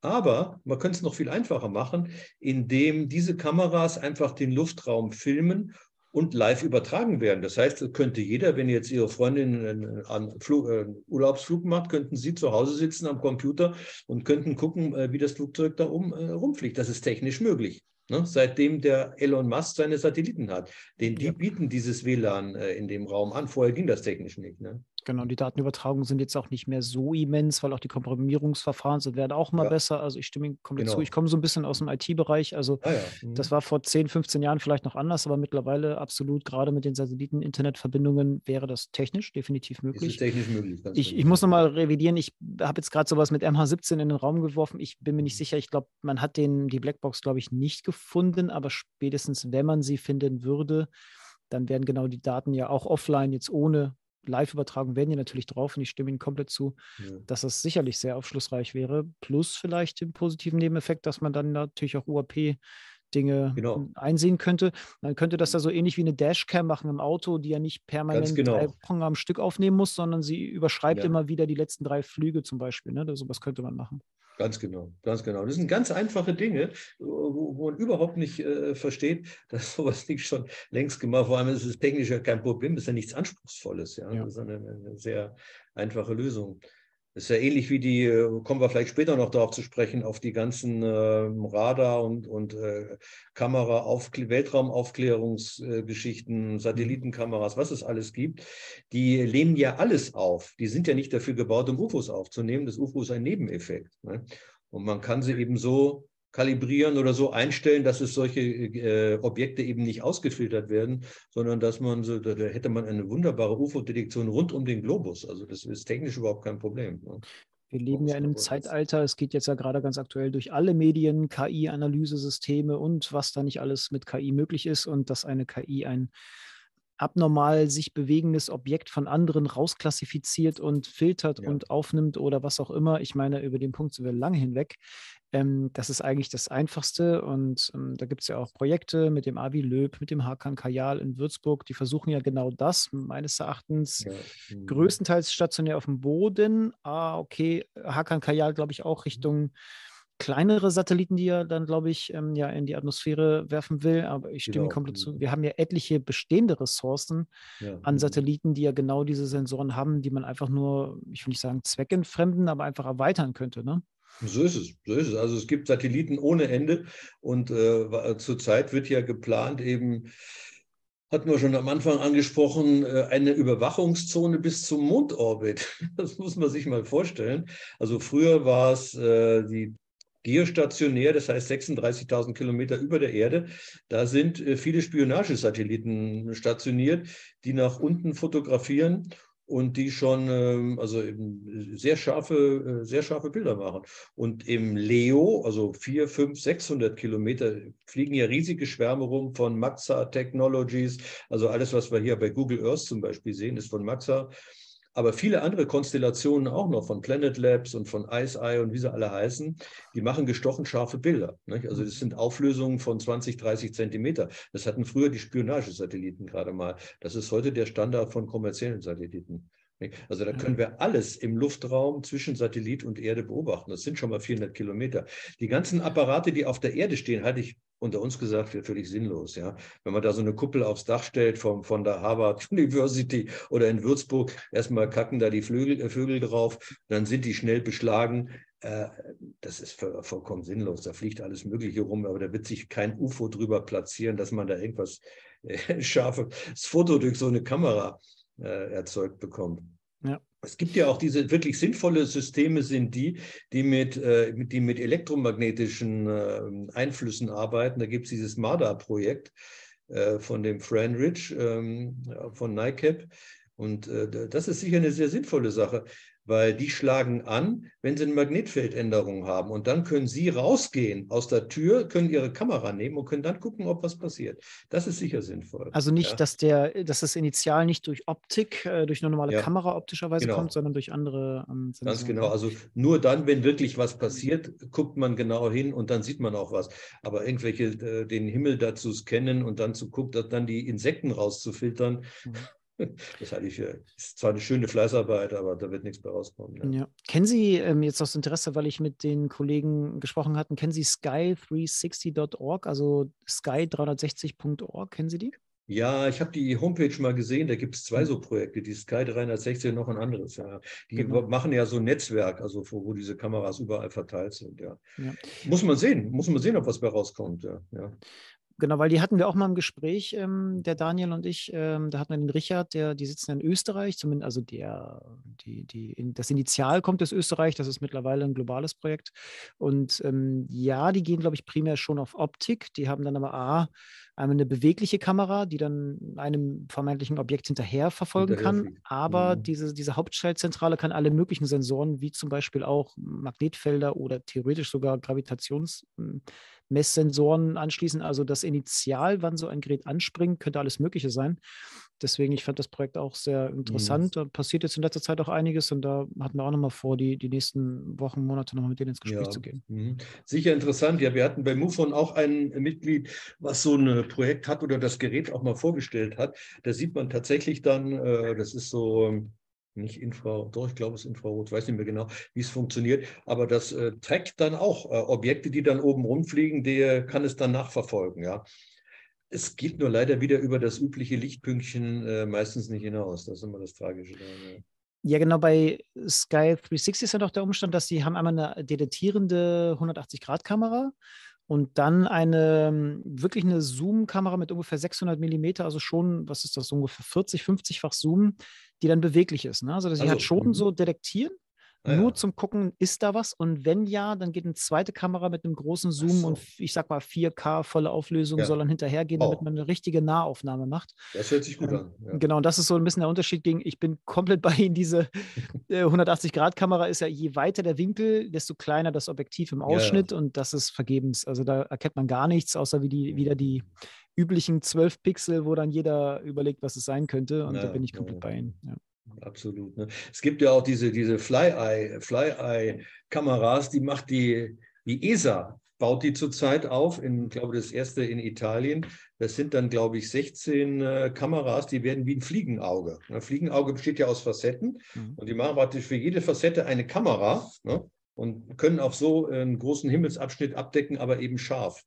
aber man könnte es noch viel einfacher machen, indem diese Kameras einfach den Luftraum filmen und live übertragen werden. Das heißt, könnte jeder, wenn jetzt Ihre Freundin einen äh, Urlaubsflug macht, könnten Sie zu Hause sitzen am Computer und könnten gucken, äh, wie das Flugzeug da um, äh, rumfliegt. Das ist technisch möglich. Ne? Seitdem der Elon Musk seine Satelliten hat. Den, die bieten dieses WLAN in dem Raum an. Vorher ging das technisch nicht. Ne? Genau, die Datenübertragungen sind jetzt auch nicht mehr so immens, weil auch die Komprimierungsverfahren sind, werden auch immer ja. besser. Also ich stimme Ihnen komplett genau. zu. Ich komme so ein bisschen aus dem IT-Bereich. Also ah, ja. mhm. das war vor 10, 15 Jahren vielleicht noch anders, aber mittlerweile absolut, gerade mit den Satelliten-Internetverbindungen, wäre das technisch definitiv möglich. Ist technisch möglich. Ich, ich muss nochmal revidieren. Ich habe jetzt gerade sowas mit MH17 in den Raum geworfen. Ich bin mir nicht mhm. sicher. Ich glaube, man hat den, die Blackbox, glaube ich, nicht gefunden, aber spätestens, wenn man sie finden würde, dann werden genau die Daten ja auch offline jetzt ohne Live-Übertragung werden die natürlich drauf und ich stimme Ihnen komplett zu, ja. dass das sicherlich sehr aufschlussreich wäre. Plus vielleicht den positiven Nebeneffekt, dass man dann natürlich auch UAP Dinge genau. einsehen könnte. Man könnte das ja so ähnlich wie eine Dashcam machen im Auto, die ja nicht permanent genau. drei Programme am Stück aufnehmen muss, sondern sie überschreibt ja. immer wieder die letzten drei Flüge zum Beispiel. Ne? So was könnte man machen. Ganz genau, ganz genau. Das sind ganz einfache Dinge, wo, wo man überhaupt nicht äh, versteht, dass sowas nicht schon längst gemacht Vor allem ist es technisch ja kein Problem, das ist ja nichts Anspruchsvolles. Ja? ja. Das ist eine, eine sehr einfache Lösung. Das ist ja ähnlich wie die, äh, kommen wir vielleicht später noch darauf zu sprechen, auf die ganzen äh, Radar- und, und äh, Kamera, Weltraumaufklärungsgeschichten, äh, Satellitenkameras, was es alles gibt. Die lehnen ja alles auf. Die sind ja nicht dafür gebaut, um UFOs aufzunehmen. Das UFO ist ein Nebeneffekt. Ne? Und man kann sie eben so kalibrieren oder so einstellen, dass es solche äh, Objekte eben nicht ausgefiltert werden, sondern dass man so, da, da hätte man eine wunderbare UFO-Detektion rund um den Globus. Also das ist technisch überhaupt kein Problem. Ne? Wir leben ja in einem Zeitalter, es geht jetzt ja gerade ganz aktuell durch alle Medien, KI-Analysesysteme und was da nicht alles mit KI möglich ist und dass eine KI ein abnormal sich bewegendes Objekt von anderen rausklassifiziert und filtert ja. und aufnimmt oder was auch immer. Ich meine, über den Punkt sind wir lange hinweg. Ähm, das ist eigentlich das Einfachste und ähm, da gibt es ja auch Projekte mit dem Avi Löb, mit dem Hakan Kajal in Würzburg, die versuchen ja genau das, meines Erachtens, ja. mhm. größtenteils stationär auf dem Boden. Ah, okay, Hakan Kajal, glaube ich, auch mhm. Richtung kleinere Satelliten, die er dann, glaube ich, ähm, ja in die Atmosphäre werfen will. Aber ich stimme genau. komplett zu. Wir haben ja etliche bestehende Ressourcen ja. an mhm. Satelliten, die ja genau diese Sensoren haben, die man einfach nur, ich will nicht sagen zweckentfremden, aber einfach erweitern könnte. Ne? So ist es, so ist es. Also es gibt Satelliten ohne Ende und äh, zurzeit wird ja geplant eben hatten wir schon am Anfang angesprochen, äh, eine Überwachungszone bis zum Mondorbit. Das muss man sich mal vorstellen. Also früher war es äh, die geostationär, das heißt 36.000 Kilometer über der Erde. Da sind äh, viele Spionagesatelliten stationiert, die nach unten fotografieren und die schon ähm, also eben sehr scharfe, äh, sehr scharfe Bilder machen. Und im Leo, also 4, 5, 600 Kilometer, fliegen ja riesige Schwärme rum von Maxa Technologies. Also alles, was wir hier bei Google Earth zum Beispiel sehen, ist von Maxa aber viele andere Konstellationen auch noch von Planet Labs und von Ice Eye und wie sie alle heißen, die machen gestochen scharfe Bilder. Nicht? Also das sind Auflösungen von 20, 30 Zentimeter. Das hatten früher die Spionagesatelliten gerade mal. Das ist heute der Standard von kommerziellen Satelliten. Also da können wir alles im Luftraum zwischen Satellit und Erde beobachten. Das sind schon mal 400 Kilometer. Die ganzen Apparate, die auf der Erde stehen, halte ich unter uns gesagt, für völlig sinnlos. Ja? Wenn man da so eine Kuppel aufs Dach stellt vom, von der Harvard University oder in Würzburg, erstmal kacken da die Flügel, äh, Vögel drauf, dann sind die schnell beschlagen. Äh, das ist vollkommen sinnlos. Da fliegt alles Mögliche rum, aber da wird sich kein UFO drüber platzieren, dass man da irgendwas äh, scharfes Foto durch so eine Kamera äh, erzeugt bekommt. Es gibt ja auch diese wirklich sinnvolle Systeme, sind die, die mit, äh, die mit elektromagnetischen äh, Einflüssen arbeiten. Da gibt es dieses MADA-Projekt äh, von dem Fran Rich ähm, von NICAP. Und äh, das ist sicher eine sehr sinnvolle Sache weil die schlagen an, wenn sie eine Magnetfeldänderung haben. Und dann können sie rausgehen aus der Tür, können ihre Kamera nehmen und können dann gucken, ob was passiert. Das ist sicher sinnvoll. Also nicht, ja. dass, der, dass das Initial nicht durch Optik, äh, durch eine normale ja. Kamera optischerweise genau. kommt, sondern durch andere ähm, Ganz genau. Also nur dann, wenn wirklich was passiert, guckt man genau hin und dann sieht man auch was. Aber irgendwelche, äh, den Himmel dazu scannen und dann zu gucken, dann die Insekten rauszufiltern, mhm. Das halte ich für, ist zwar eine schöne Fleißarbeit, aber da wird nichts mehr rauskommen. Ja. ja. Kennen Sie ähm, jetzt aus Interesse, weil ich mit den Kollegen gesprochen hatte, kennen Sie sky360.org, also sky360.org, kennen Sie die? Ja, ich habe die Homepage mal gesehen, da gibt es zwei hm. so Projekte, die Sky 360 und noch ein anderes. Ja. Die genau. machen ja so ein Netzwerk, also wo, wo, diese Kameras überall verteilt sind. Ja. ja. Muss man sehen, muss man sehen, ob was bei rauskommt. Ja. ja. Genau, weil die hatten wir auch mal im Gespräch, ähm, der Daniel und ich. Ähm, da hatten wir den Richard, der, die sitzen in Österreich, zumindest, also der, die, die, in, das Initial kommt aus Österreich, das ist mittlerweile ein globales Projekt. Und ähm, ja, die gehen, glaube ich, primär schon auf Optik. Die haben dann aber A, einmal eine bewegliche Kamera, die dann einem vermeintlichen Objekt hinterher verfolgen kann. Aber mhm. diese, diese Hauptschaltzentrale kann alle möglichen Sensoren, wie zum Beispiel auch Magnetfelder oder theoretisch sogar Gravitations- Messsensoren anschließen. Also das Initial, wann so ein Gerät anspringt, könnte alles Mögliche sein. Deswegen, ich fand das Projekt auch sehr interessant. Mhm. Da passiert jetzt in letzter Zeit auch einiges und da hatten wir auch nochmal vor, die, die nächsten Wochen, Monate nochmal mit denen ins Gespräch ja. zu gehen. Mhm. Sicher interessant. Ja, wir hatten bei MUFON auch ein Mitglied, was so ein Projekt hat oder das Gerät auch mal vorgestellt hat. Da sieht man tatsächlich dann, äh, das ist so nicht Infrarot, doch, ich glaube, es ist Infrarot, weiß nicht mehr genau, wie es funktioniert, aber das äh, trackt dann auch äh, Objekte, die dann oben rumfliegen, der kann es dann nachverfolgen, ja. Es geht nur leider wieder über das übliche Lichtpünktchen äh, meistens nicht hinaus. Das ist immer das Tragische. Daran, ja. Ja, genau, bei Sky 360 ist ja doch der Umstand, dass sie haben einmal eine detektierende 180-Grad-Kamera und dann eine ähm, wirklich eine Zoom-Kamera mit ungefähr 600 Millimeter, also schon, was ist das, ungefähr 40, 50-fach Zoom, die dann beweglich ist. Ne? Also sie also, hat schon mhm. so detektieren, Ah, nur ja. zum Gucken, ist da was? Und wenn ja, dann geht eine zweite Kamera mit einem großen Zoom so. und ich sag mal 4K volle Auflösung ja. soll dann hinterhergehen, damit oh. man eine richtige Nahaufnahme macht. Das hört sich gut ähm, an. Genau, und das ist so ein bisschen der Unterschied gegen, ich bin komplett bei Ihnen, diese 180-Grad-Kamera ist ja, je weiter der Winkel, desto kleiner das Objektiv im Ausschnitt und das ist vergebens. Also da erkennt man gar nichts, außer wie die, wieder die üblichen 12 Pixel, wo dann jeder überlegt, was es sein könnte und da bin ich komplett bei Ihnen. Absolut. Ne? Es gibt ja auch diese, diese Fly-Eye-Kameras, die macht die, die ESA, baut die zurzeit auf, in, glaube das erste in Italien. Das sind dann, glaube ich, 16 äh, Kameras, die werden wie ein Fliegenauge. Ein Fliegenauge besteht ja aus Facetten mhm. und die machen praktisch für jede Facette eine Kamera ne? und können auch so einen großen Himmelsabschnitt abdecken, aber eben scharf.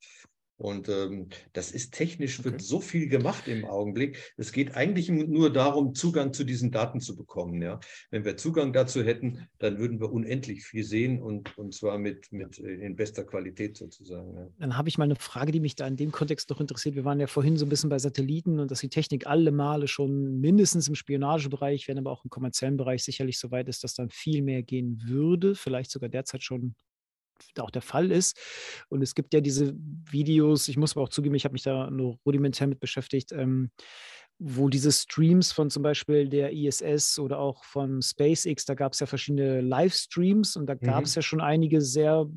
Und ähm, das ist technisch, wird okay. so viel gemacht im Augenblick. Es geht eigentlich nur darum, Zugang zu diesen Daten zu bekommen. Ja? Wenn wir Zugang dazu hätten, dann würden wir unendlich viel sehen und, und zwar mit, mit äh, in bester Qualität sozusagen. Ja. Dann habe ich mal eine Frage, die mich da in dem Kontext noch interessiert. Wir waren ja vorhin so ein bisschen bei Satelliten und dass die Technik alle Male schon mindestens im Spionagebereich, wenn aber auch im kommerziellen Bereich sicherlich so weit ist, dass dann viel mehr gehen würde, vielleicht sogar derzeit schon auch der Fall ist. Und es gibt ja diese Videos, ich muss aber auch zugeben, ich habe mich da nur rudimentär mit beschäftigt, ähm, wo diese Streams von zum Beispiel der ISS oder auch von SpaceX, da gab es ja verschiedene Livestreams und da gab es mhm. ja schon einige sehr,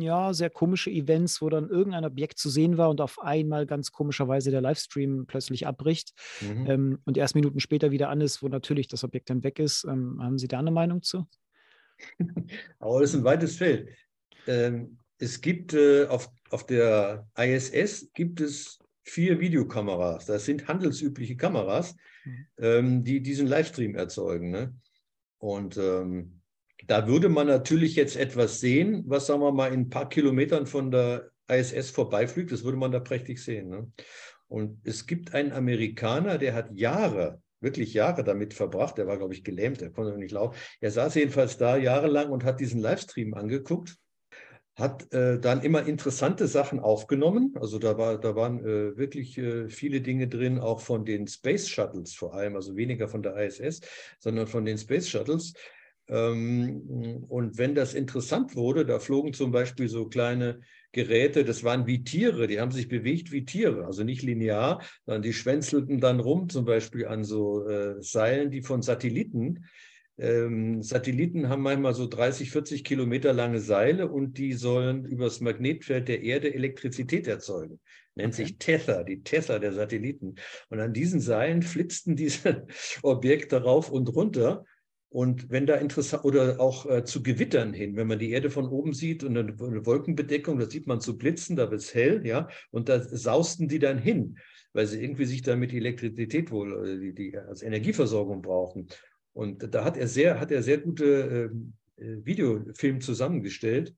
ja, sehr komische Events, wo dann irgendein Objekt zu sehen war und auf einmal ganz komischerweise der Livestream plötzlich abbricht mhm. ähm, und erst Minuten später wieder an ist, wo natürlich das Objekt dann weg ist. Ähm, haben Sie da eine Meinung zu? Aber das ist ein weites Feld. Ähm, es gibt äh, auf, auf der ISS gibt es vier Videokameras. Das sind handelsübliche Kameras, mhm. ähm, die diesen Livestream erzeugen. Ne? Und ähm, da würde man natürlich jetzt etwas sehen, was, sagen wir mal, in ein paar Kilometern von der ISS vorbeifliegt. Das würde man da prächtig sehen. Ne? Und es gibt einen Amerikaner, der hat Jahre, wirklich Jahre damit verbracht. Der war, glaube ich, gelähmt, der konnte nicht laufen. Er saß jedenfalls da jahrelang und hat diesen Livestream angeguckt hat äh, dann immer interessante Sachen aufgenommen. Also da, war, da waren äh, wirklich äh, viele Dinge drin, auch von den Space Shuttles vor allem, also weniger von der ISS, sondern von den Space Shuttles. Ähm, und wenn das interessant wurde, da flogen zum Beispiel so kleine Geräte, das waren wie Tiere, die haben sich bewegt wie Tiere, also nicht linear, sondern die schwänzelten dann rum, zum Beispiel an so äh, Seilen, die von Satelliten ähm, Satelliten haben manchmal so 30, 40 Kilometer lange Seile und die sollen über das Magnetfeld der Erde Elektrizität erzeugen. Nennt okay. sich Tether, die Tether der Satelliten. Und an diesen Seilen flitzten diese Objekte rauf und runter. Und wenn da interessant oder auch äh, zu Gewittern hin, wenn man die Erde von oben sieht und eine, eine Wolkenbedeckung, da sieht man zu Blitzen, da wird es hell, ja, und da sausten die dann hin, weil sie irgendwie sich damit Elektrizität wohl, äh, die, die als Energieversorgung brauchen. Und da hat er sehr, hat er sehr gute ähm, äh, Videofilme zusammengestellt.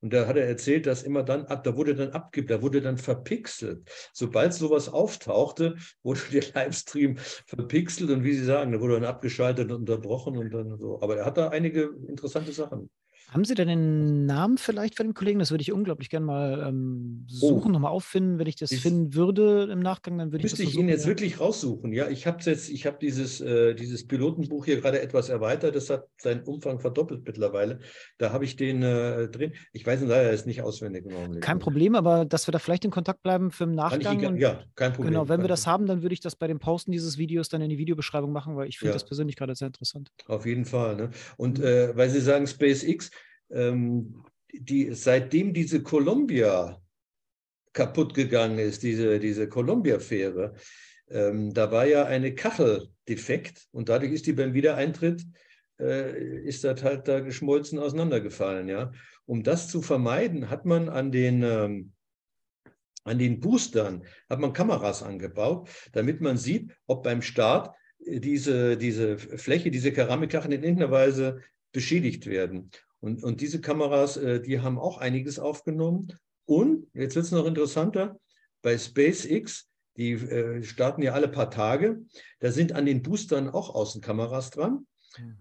Und da hat er erzählt, dass immer dann ab, da wurde dann abgibt, da wurde dann verpixelt. Sobald sowas auftauchte, wurde der Livestream verpixelt und wie Sie sagen, da wurde dann abgeschaltet und unterbrochen und dann so. Aber er hat da einige interessante Sachen. Haben Sie denn den Namen vielleicht von dem Kollegen? Das würde ich unglaublich gerne mal ähm, suchen, oh. nochmal auffinden. Wenn ich das ich, finden würde im Nachgang, dann würde ich das Müsste ich ihn jetzt ja. wirklich raussuchen. Ja, ich habe jetzt, ich habe dieses, äh, dieses Pilotenbuch hier gerade etwas erweitert. Das hat seinen Umfang verdoppelt mittlerweile. Da habe ich den äh, drin. Ich weiß ihn leider jetzt nicht auswendig Augenblick. Kein Problem, aber dass wir da vielleicht in Kontakt bleiben für den Nachgang. Ich, ja, kein Problem. Genau, wenn wir das haben, dann würde ich das bei dem Posten dieses Videos dann in die Videobeschreibung machen, weil ich finde ja. das persönlich gerade sehr interessant. Auf jeden Fall. Ne? Und mhm. äh, weil Sie sagen SpaceX, ähm, die, seitdem diese Columbia kaputt gegangen ist, diese, diese Columbia-Fähre, ähm, da war ja eine Kachel defekt und dadurch ist die beim Wiedereintritt, äh, ist das halt da geschmolzen auseinandergefallen. Ja? Um das zu vermeiden, hat man an den, ähm, an den Boostern hat man Kameras angebaut, damit man sieht, ob beim Start diese, diese Fläche, diese Keramikkachen in irgendeiner Weise beschädigt werden. Und, und diese Kameras, äh, die haben auch einiges aufgenommen. Und jetzt wird es noch interessanter, bei SpaceX, die äh, starten ja alle paar Tage, da sind an den Boostern auch Außenkameras dran.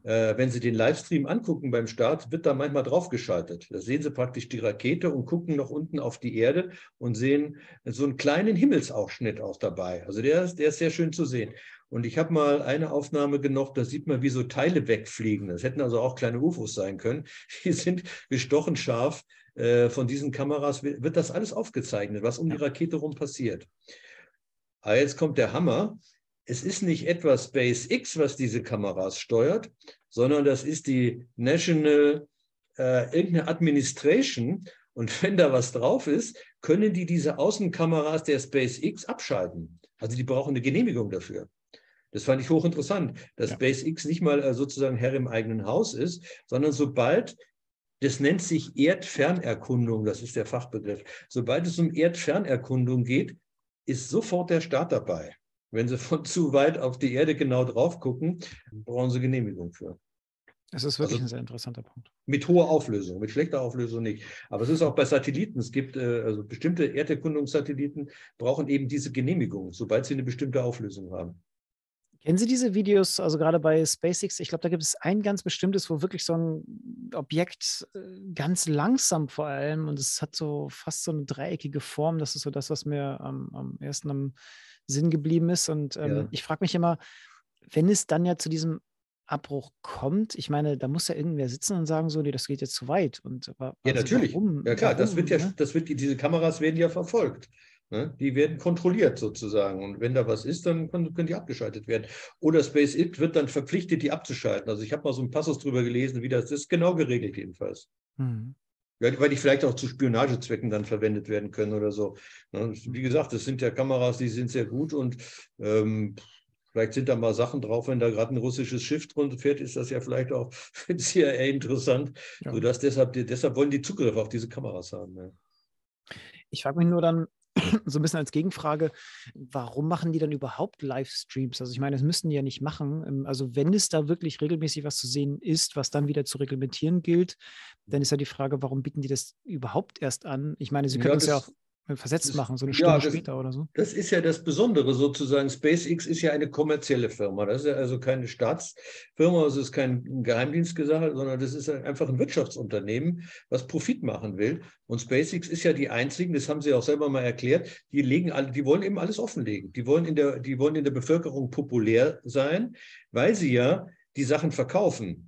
Äh, wenn Sie den Livestream angucken beim Start, wird da manchmal draufgeschaltet. Da sehen Sie praktisch die Rakete und gucken noch unten auf die Erde und sehen so einen kleinen Himmelsausschnitt auch dabei. Also der, der ist sehr schön zu sehen. Und ich habe mal eine Aufnahme genommen, da sieht man, wie so Teile wegfliegen. Das hätten also auch kleine UFOs sein können. Die sind gestochen scharf. Äh, von diesen Kameras wird das alles aufgezeichnet, was um die Rakete rum passiert. Aber jetzt kommt der Hammer. Es ist nicht etwa SpaceX, was diese Kameras steuert, sondern das ist die National äh, irgendeine Administration. Und wenn da was drauf ist, können die diese Außenkameras der SpaceX abschalten. Also die brauchen eine Genehmigung dafür. Das fand ich hochinteressant, dass ja. SpaceX nicht mal äh, sozusagen Herr im eigenen Haus ist, sondern sobald, das nennt sich Erdfernerkundung, das ist der Fachbegriff, sobald es um Erdfernerkundung geht, ist sofort der Staat dabei. Wenn Sie von zu weit auf die Erde genau drauf gucken, brauchen Sie Genehmigung für. Es ist wirklich also, ein sehr interessanter Punkt. Mit hoher Auflösung, mit schlechter Auflösung nicht. Aber es ist auch bei Satelliten. Es gibt äh, also bestimmte Erderkundungssatelliten, brauchen eben diese Genehmigung, sobald sie eine bestimmte Auflösung haben. Kennen Sie diese Videos, also gerade bei SpaceX? Ich glaube, da gibt es ein ganz bestimmtes, wo wirklich so ein Objekt äh, ganz langsam vor allem und es hat so fast so eine dreieckige Form. Das ist so das, was mir am, am ersten am Sinn geblieben ist. Und ähm, ja. ich frage mich immer, wenn es dann ja zu diesem Abbruch kommt, ich meine, da muss ja irgendwer sitzen und sagen, so, nee, das geht jetzt zu weit. Und, aber, ja, also natürlich. Warum? Ja, klar, warum, das wird ja, ne? das wird, diese Kameras werden ja verfolgt. Ne? Die werden kontrolliert sozusagen. Und wenn da was ist, dann können, können die abgeschaltet werden. Oder SpaceX wird dann verpflichtet, die abzuschalten. Also ich habe mal so einen Passus drüber gelesen, wie das, das ist genau geregelt jedenfalls. Mhm. Ja, weil die vielleicht auch zu Spionagezwecken dann verwendet werden können oder so. Ne? Wie gesagt, das sind ja Kameras, die sind sehr gut und ähm, Vielleicht sind da mal Sachen drauf, wenn da gerade ein russisches Schiff drunter fährt, ist das ja vielleicht auch für die CIA interessant, ja. sodass deshalb, deshalb wollen die Zugriff auf diese Kameras haben. Ja. Ich frage mich nur dann, so ein bisschen als Gegenfrage, warum machen die dann überhaupt Livestreams? Also ich meine, das müssten die ja nicht machen. Ähm, also wenn es da wirklich regelmäßig was zu sehen ist, was dann wieder zu reglementieren gilt, dann ist ja die Frage, warum bieten die das überhaupt erst an? Ich meine, sie können ja, es ja auch versetzt machen, so eine Stunde ja, das, später oder so. Das ist ja das Besondere sozusagen. SpaceX ist ja eine kommerzielle Firma. Das ist ja also keine Staatsfirma, es ist kein Geheimdienstgesache, sondern das ist einfach ein Wirtschaftsunternehmen, was Profit machen will. Und SpaceX ist ja die einzigen, das haben Sie auch selber mal erklärt, die legen alle, die wollen eben alles offenlegen. Die wollen in der, die wollen in der Bevölkerung populär sein, weil sie ja die Sachen verkaufen.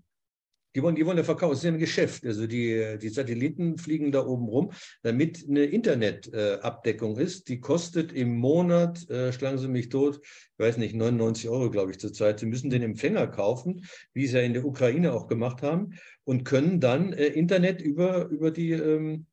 Die wollen, die wollen ja verkaufen, das ist ja ein Geschäft. Also die, die Satelliten fliegen da oben rum, damit eine Internetabdeckung äh, ist. Die kostet im Monat, äh, schlagen Sie mich tot, ich weiß nicht, 99 Euro, glaube ich, zurzeit. Sie müssen den Empfänger kaufen, wie Sie ja in der Ukraine auch gemacht haben, und können dann äh, Internet über, über die ähm,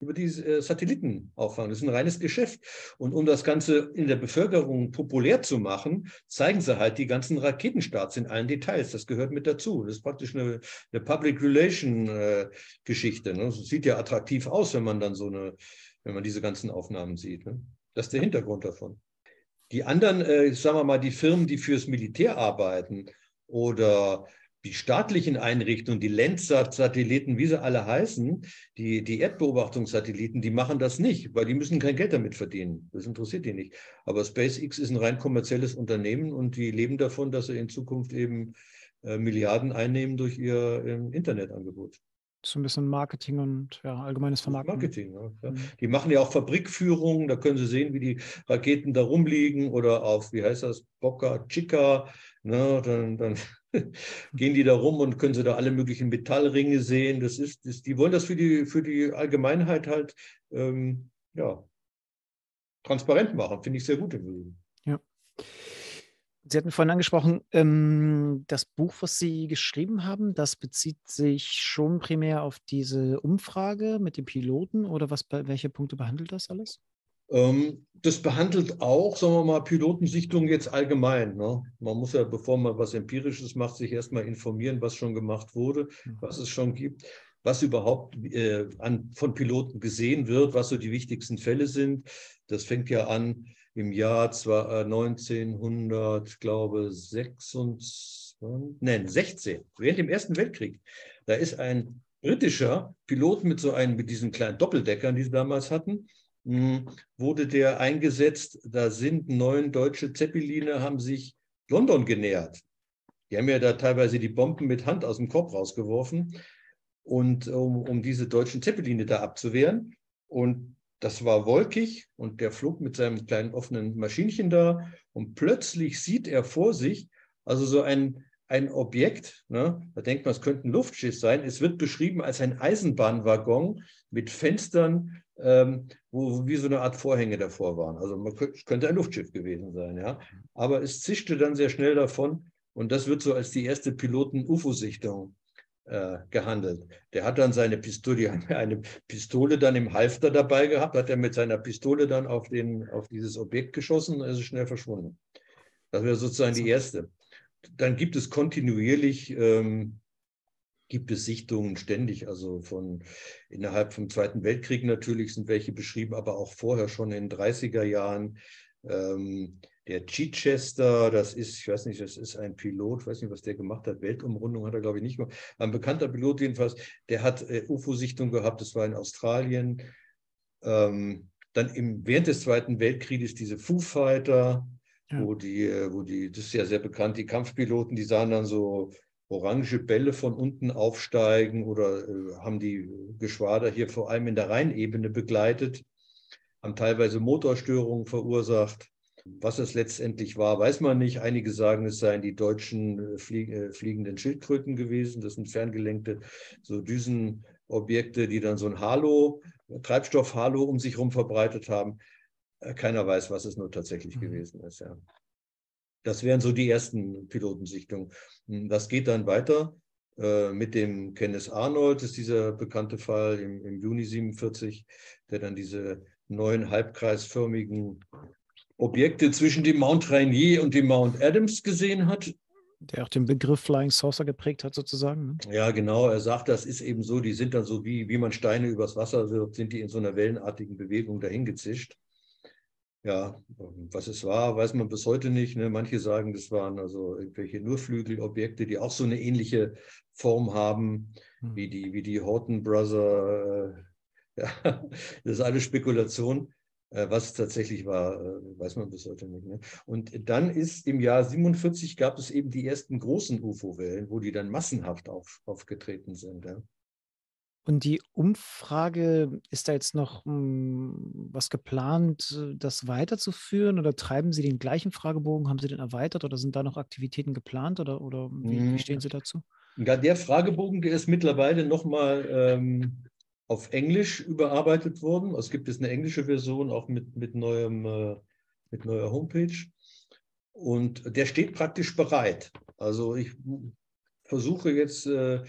über die äh, Satelliten auffangen. Das ist ein reines Geschäft. Und um das Ganze in der Bevölkerung populär zu machen, zeigen sie halt die ganzen Raketenstarts in allen Details. Das gehört mit dazu. Das ist praktisch eine, eine Public Relation äh, Geschichte. Ne? Das sieht ja attraktiv aus, wenn man dann so eine, wenn man diese ganzen Aufnahmen sieht. Ne? Das ist der Hintergrund davon. Die anderen, äh, sagen wir mal, die Firmen, die fürs Militär arbeiten oder die staatlichen Einrichtungen, die Landsat-Satelliten, wie sie alle heißen, die, die Erdbeobachtungssatelliten, die machen das nicht, weil die müssen kein Geld damit verdienen. Das interessiert die nicht. Aber SpaceX ist ein rein kommerzielles Unternehmen und die leben davon, dass sie in Zukunft eben äh, Milliarden einnehmen durch ihr äh, Internetangebot. So ein bisschen Marketing und ja, allgemeines Vermarkten. Marketing, ja. Mhm. Die machen ja auch Fabrikführungen, da können Sie sehen, wie die Raketen da rumliegen oder auf, wie heißt das, Boca Chica. Ne, dann, dann gehen die da rum und können sie da alle möglichen Metallringe sehen. Das ist, das, die wollen das für die, für die Allgemeinheit halt ähm, ja, transparent machen. Finde ich sehr gut im Übrigen. Ja. Sie hatten vorhin angesprochen, ähm, das Buch, was Sie geschrieben haben, das bezieht sich schon primär auf diese Umfrage mit den Piloten oder was, welche Punkte behandelt das alles? Ähm, das behandelt auch, sagen wir mal, Pilotensichtungen jetzt allgemein. Ne? Man muss ja, bevor man was Empirisches macht, sich erstmal informieren, was schon gemacht wurde, mhm. was es schon gibt, was überhaupt äh, an, von Piloten gesehen wird, was so die wichtigsten Fälle sind. Das fängt ja an im Jahr zwar, äh, 1900, glaube 26, nein, 16, während dem Ersten Weltkrieg. Da ist ein britischer Pilot mit so einem, mit diesen kleinen Doppeldeckern, die sie damals hatten, wurde der eingesetzt. Da sind neun deutsche Zeppeline, haben sich London genähert. Die haben ja da teilweise die Bomben mit Hand aus dem Korb rausgeworfen, und um, um diese deutschen Zeppeline da abzuwehren. Und das war wolkig und der flog mit seinem kleinen offenen Maschinchen da und plötzlich sieht er vor sich, also so ein, ein Objekt, ne, da denkt man, es könnte ein Luftschiff sein. Es wird beschrieben als ein Eisenbahnwaggon mit Fenstern, ähm, wo wie so eine Art Vorhänge davor waren. Also man könnte, es könnte ein Luftschiff gewesen sein, ja. Aber es zischte dann sehr schnell davon und das wird so als die erste Piloten-UFO-Sichtung äh, gehandelt. Der hat dann seine Pistole, eine Pistole dann im Halfter dabei gehabt, hat er mit seiner Pistole dann auf, den, auf dieses Objekt geschossen und ist schnell verschwunden. Das wäre sozusagen die erste. Dann gibt es kontinuierlich ähm, gibt es Sichtungen ständig, also von innerhalb vom Zweiten Weltkrieg natürlich sind welche beschrieben, aber auch vorher schon in den 30er Jahren. Ähm, der Chichester, das ist, ich weiß nicht, das ist ein Pilot, ich weiß nicht, was der gemacht hat, Weltumrundung hat er, glaube ich, nicht gemacht. Ein bekannter Pilot jedenfalls, der hat äh, UFO-Sichtung gehabt, das war in Australien. Ähm, dann im, während des Zweiten Weltkrieges diese Foo Fighter, ja. wo die, äh, wo die, das ist ja sehr bekannt, die Kampfpiloten, die sahen dann so orange Bälle von unten aufsteigen oder äh, haben die Geschwader hier vor allem in der Rheinebene begleitet, haben teilweise Motorstörungen verursacht. Was es letztendlich war, weiß man nicht. Einige sagen, es seien die deutschen äh, flie äh, fliegenden Schildkröten gewesen. Das sind ferngelenkte so Düsenobjekte, die dann so ein Halo, Treibstoff-Halo um sich herum verbreitet haben. Äh, keiner weiß, was es nur tatsächlich mhm. gewesen ist. Ja. Das wären so die ersten Pilotensichtungen. Hm, das geht dann weiter äh, mit dem Kenneth Arnold, das ist dieser bekannte Fall im, im Juni 47, der dann diese neuen halbkreisförmigen Objekte zwischen dem Mount Rainier und dem Mount Adams gesehen hat. Der auch den Begriff Flying Saucer geprägt hat, sozusagen. Ne? Ja, genau. Er sagt, das ist eben so, die sind dann so wie, wie man Steine übers Wasser wirft, sind die in so einer wellenartigen Bewegung dahingezischt. Ja, was es war, weiß man bis heute nicht. Ne? Manche sagen, das waren also irgendwelche Nurflügelobjekte, die auch so eine ähnliche Form haben hm. wie die, wie die Horton Brother. Äh, ja, das ist alles Spekulation. Äh, was es tatsächlich war, äh, weiß man bis heute nicht. Ne? Und dann ist im Jahr 47 gab es eben die ersten großen UFO-Wellen, wo die dann massenhaft auf, aufgetreten sind. Ja? Und die Umfrage, ist da jetzt noch hm, was geplant, das weiterzuführen oder treiben Sie den gleichen Fragebogen? Haben Sie den erweitert oder sind da noch Aktivitäten geplant oder, oder wie, wie hm. stehen Sie dazu? Ja, der Fragebogen, der ist mittlerweile nochmal ähm, auf Englisch überarbeitet worden. Es gibt jetzt eine englische Version, auch mit, mit, neuem, äh, mit neuer Homepage. Und der steht praktisch bereit. Also ich versuche jetzt äh,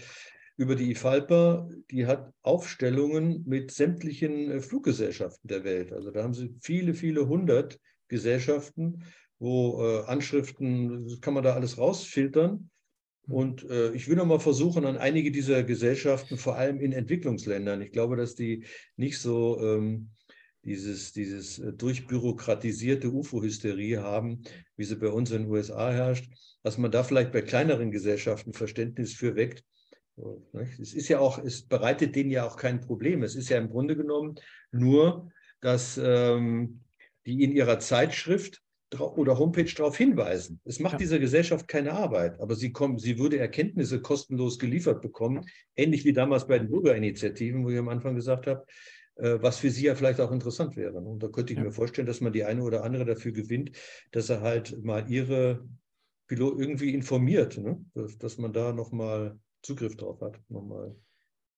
über die IFALPA, die hat Aufstellungen mit sämtlichen äh, Fluggesellschaften der Welt. Also da haben sie viele, viele hundert Gesellschaften, wo äh, Anschriften, kann man da alles rausfiltern. Und äh, ich will noch mal versuchen, an einige dieser Gesellschaften, vor allem in Entwicklungsländern, ich glaube, dass die nicht so ähm, dieses, dieses äh, durchbürokratisierte UFO-Hysterie haben, wie sie bei uns in den USA herrscht, dass man da vielleicht bei kleineren Gesellschaften Verständnis für weckt, es ist ja auch, es bereitet denen ja auch kein Problem. Es ist ja im Grunde genommen nur, dass ähm, die in ihrer Zeitschrift oder Homepage darauf hinweisen. Es macht ja. dieser Gesellschaft keine Arbeit, aber sie, kommen, sie würde Erkenntnisse kostenlos geliefert bekommen, ähnlich wie damals bei den Bürgerinitiativen, wo ich am Anfang gesagt habe, äh, was für sie ja vielleicht auch interessant wäre. Und da könnte ich ja. mir vorstellen, dass man die eine oder andere dafür gewinnt, dass er halt mal ihre Pilot irgendwie informiert, ne? dass, dass man da nochmal Zugriff drauf hat. Nochmal.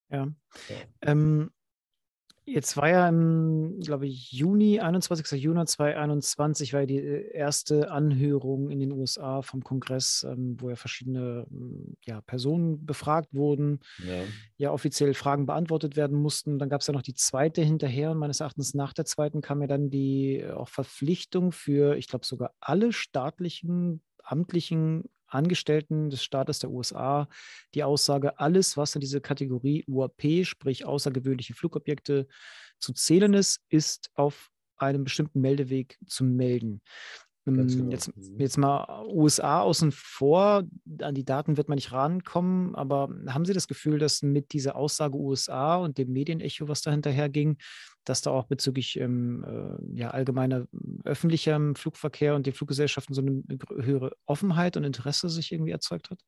Ja. ja. Ähm, jetzt war ja im, glaube ich, Juni, 21. Juni 2021 war ja die äh, erste Anhörung in den USA vom Kongress, ähm, wo ja verschiedene hm, ja, Personen befragt wurden, ja. ja offiziell Fragen beantwortet werden mussten. Dann gab es ja noch die zweite hinterher und meines Erachtens nach der zweiten kam ja dann die äh, auch Verpflichtung für, ich glaube, sogar alle staatlichen amtlichen Angestellten des Staates der USA die Aussage, alles, was in diese Kategorie UAP, sprich außergewöhnliche Flugobjekte, zu zählen ist, ist auf einem bestimmten Meldeweg zu melden. Ähm, genau. Jetzt, mhm. jetzt mal USA außen vor, an die Daten wird man nicht rankommen, aber haben Sie das Gefühl, dass mit dieser Aussage USA und dem Medienecho, was da hinterher ging, dass da auch bezüglich ähm, äh, ja, allgemeiner öffentlicher Flugverkehr und den Fluggesellschaften so eine höhere Offenheit und Interesse sich irgendwie erzeugt hat?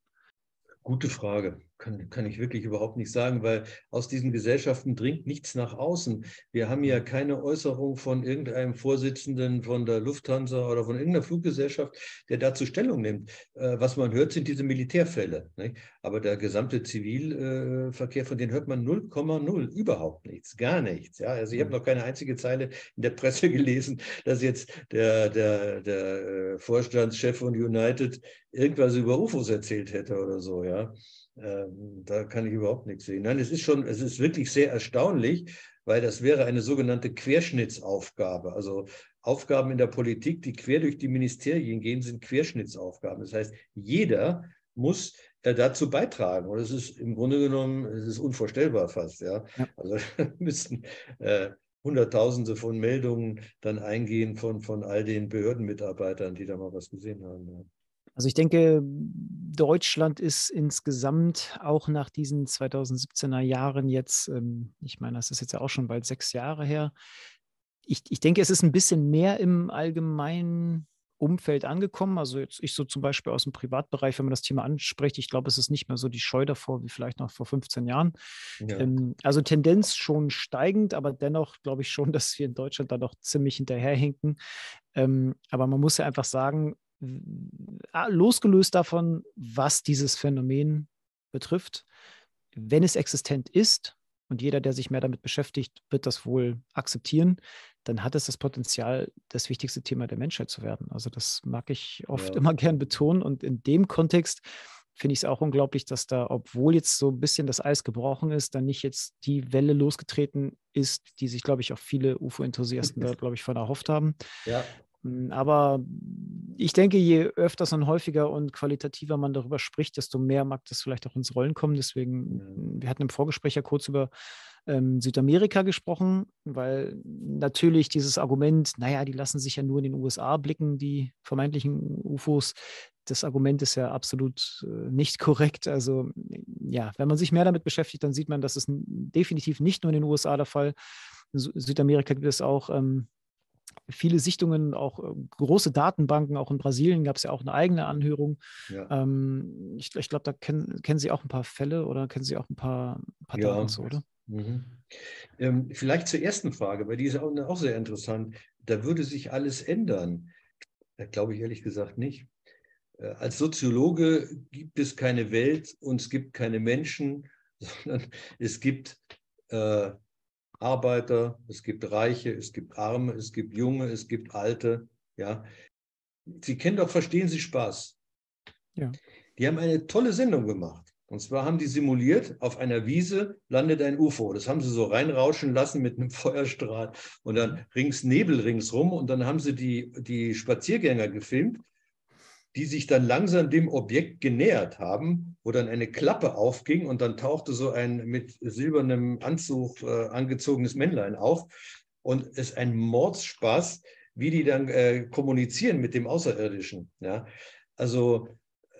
Gute Frage. Kann, kann ich wirklich überhaupt nicht sagen, weil aus diesen Gesellschaften dringt nichts nach außen. Wir haben ja keine Äußerung von irgendeinem Vorsitzenden von der Lufthansa oder von irgendeiner Fluggesellschaft, der dazu Stellung nimmt. Äh, was man hört, sind diese Militärfälle. Nicht? Aber der gesamte Zivilverkehr, von denen hört man 0,0, überhaupt nichts, gar nichts. Ja? Also ich habe noch keine einzige Zeile in der Presse gelesen, dass jetzt der, der, der äh, Vorstandschef von United irgendwas über UFOs erzählt hätte oder so. Ja? Ähm, da kann ich überhaupt nichts sehen. Nein, es ist schon, es ist wirklich sehr erstaunlich, weil das wäre eine sogenannte Querschnittsaufgabe. Also Aufgaben in der Politik, die quer durch die Ministerien gehen, sind Querschnittsaufgaben. Das heißt, jeder muss äh, dazu beitragen. Und es ist im Grunde genommen, es ist unvorstellbar fast. Ja? ja. Also müssten äh, Hunderttausende von Meldungen dann eingehen von, von all den Behördenmitarbeitern, die da mal was gesehen haben. Ja. Also ich denke, Deutschland ist insgesamt auch nach diesen 2017er Jahren jetzt, ähm, ich meine, das ist jetzt ja auch schon bald sechs Jahre her, ich, ich denke, es ist ein bisschen mehr im allgemeinen Umfeld angekommen. Also jetzt ich so zum Beispiel aus dem Privatbereich, wenn man das Thema anspricht, ich glaube, es ist nicht mehr so die Scheu davor wie vielleicht noch vor 15 Jahren. Ja. Ähm, also Tendenz schon steigend, aber dennoch glaube ich schon, dass wir in Deutschland da noch ziemlich hinterherhinken. Ähm, aber man muss ja einfach sagen, losgelöst davon, was dieses Phänomen betrifft, wenn es existent ist, und jeder, der sich mehr damit beschäftigt, wird das wohl akzeptieren, dann hat es das Potenzial, das wichtigste Thema der Menschheit zu werden. Also das mag ich oft ja. immer gern betonen. Und in dem Kontext finde ich es auch unglaublich, dass da, obwohl jetzt so ein bisschen das Eis gebrochen ist, dann nicht jetzt die Welle losgetreten ist, die sich, glaube ich, auch viele UFO-Enthusiasten da, glaube ich, von erhofft haben. Ja. Hm, aber ich denke, je öfters und häufiger und qualitativer man darüber spricht, desto mehr mag das vielleicht auch ins Rollen kommen. Deswegen, wir hatten im Vorgespräch ja kurz über ähm, Südamerika gesprochen, weil natürlich dieses Argument, naja, die lassen sich ja nur in den USA blicken, die vermeintlichen UFOs. Das Argument ist ja absolut äh, nicht korrekt. Also ja, wenn man sich mehr damit beschäftigt, dann sieht man, dass es definitiv nicht nur in den USA der Fall. In Südamerika gibt es auch ähm, viele Sichtungen, auch äh, große Datenbanken, auch in Brasilien gab es ja auch eine eigene Anhörung. Ja. Ähm, ich, ich glaube, da kennen, kennen Sie auch ein paar Fälle oder kennen Sie auch ein paar, ein paar ja. Daten zu, oder? Mhm. Ähm, vielleicht zur ersten Frage, weil die ist auch, auch sehr interessant. Da würde sich alles ändern. Da glaube ich ehrlich gesagt nicht. Äh, als Soziologe gibt es keine Welt und es gibt keine Menschen, sondern es gibt äh, Arbeiter, es gibt Reiche, es gibt Arme, es gibt Junge, es gibt Alte. Ja. Sie kennen doch, verstehen Sie Spaß. Ja. Die haben eine tolle Sendung gemacht. Und zwar haben die simuliert, auf einer Wiese landet ein UFO. Das haben sie so reinrauschen lassen mit einem Feuerstrahl und dann rings Nebel ringsrum. Und dann haben sie die, die Spaziergänger gefilmt die sich dann langsam dem Objekt genähert haben, wo dann eine Klappe aufging und dann tauchte so ein mit silbernem Anzug äh, angezogenes Männlein auf und es ist ein Mordsspaß, wie die dann äh, kommunizieren mit dem Außerirdischen. Ja? Also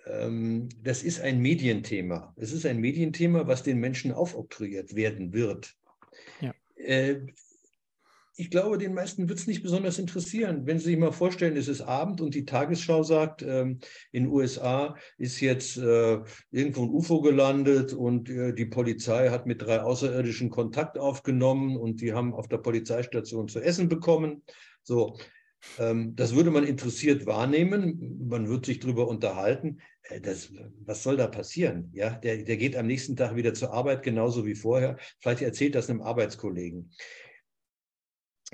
ähm, das ist ein Medienthema. Es ist ein Medienthema, was den Menschen aufoktroyiert werden wird. Ja. Äh, ich glaube, den meisten wird es nicht besonders interessieren. Wenn Sie sich mal vorstellen, es ist Abend und die Tagesschau sagt, ähm, in den USA ist jetzt äh, irgendwo ein UFO gelandet und äh, die Polizei hat mit drei Außerirdischen Kontakt aufgenommen und die haben auf der Polizeistation zu essen bekommen. So, ähm, das würde man interessiert wahrnehmen. Man wird sich darüber unterhalten. Äh, das, was soll da passieren? Ja, der, der geht am nächsten Tag wieder zur Arbeit, genauso wie vorher. Vielleicht erzählt das einem Arbeitskollegen.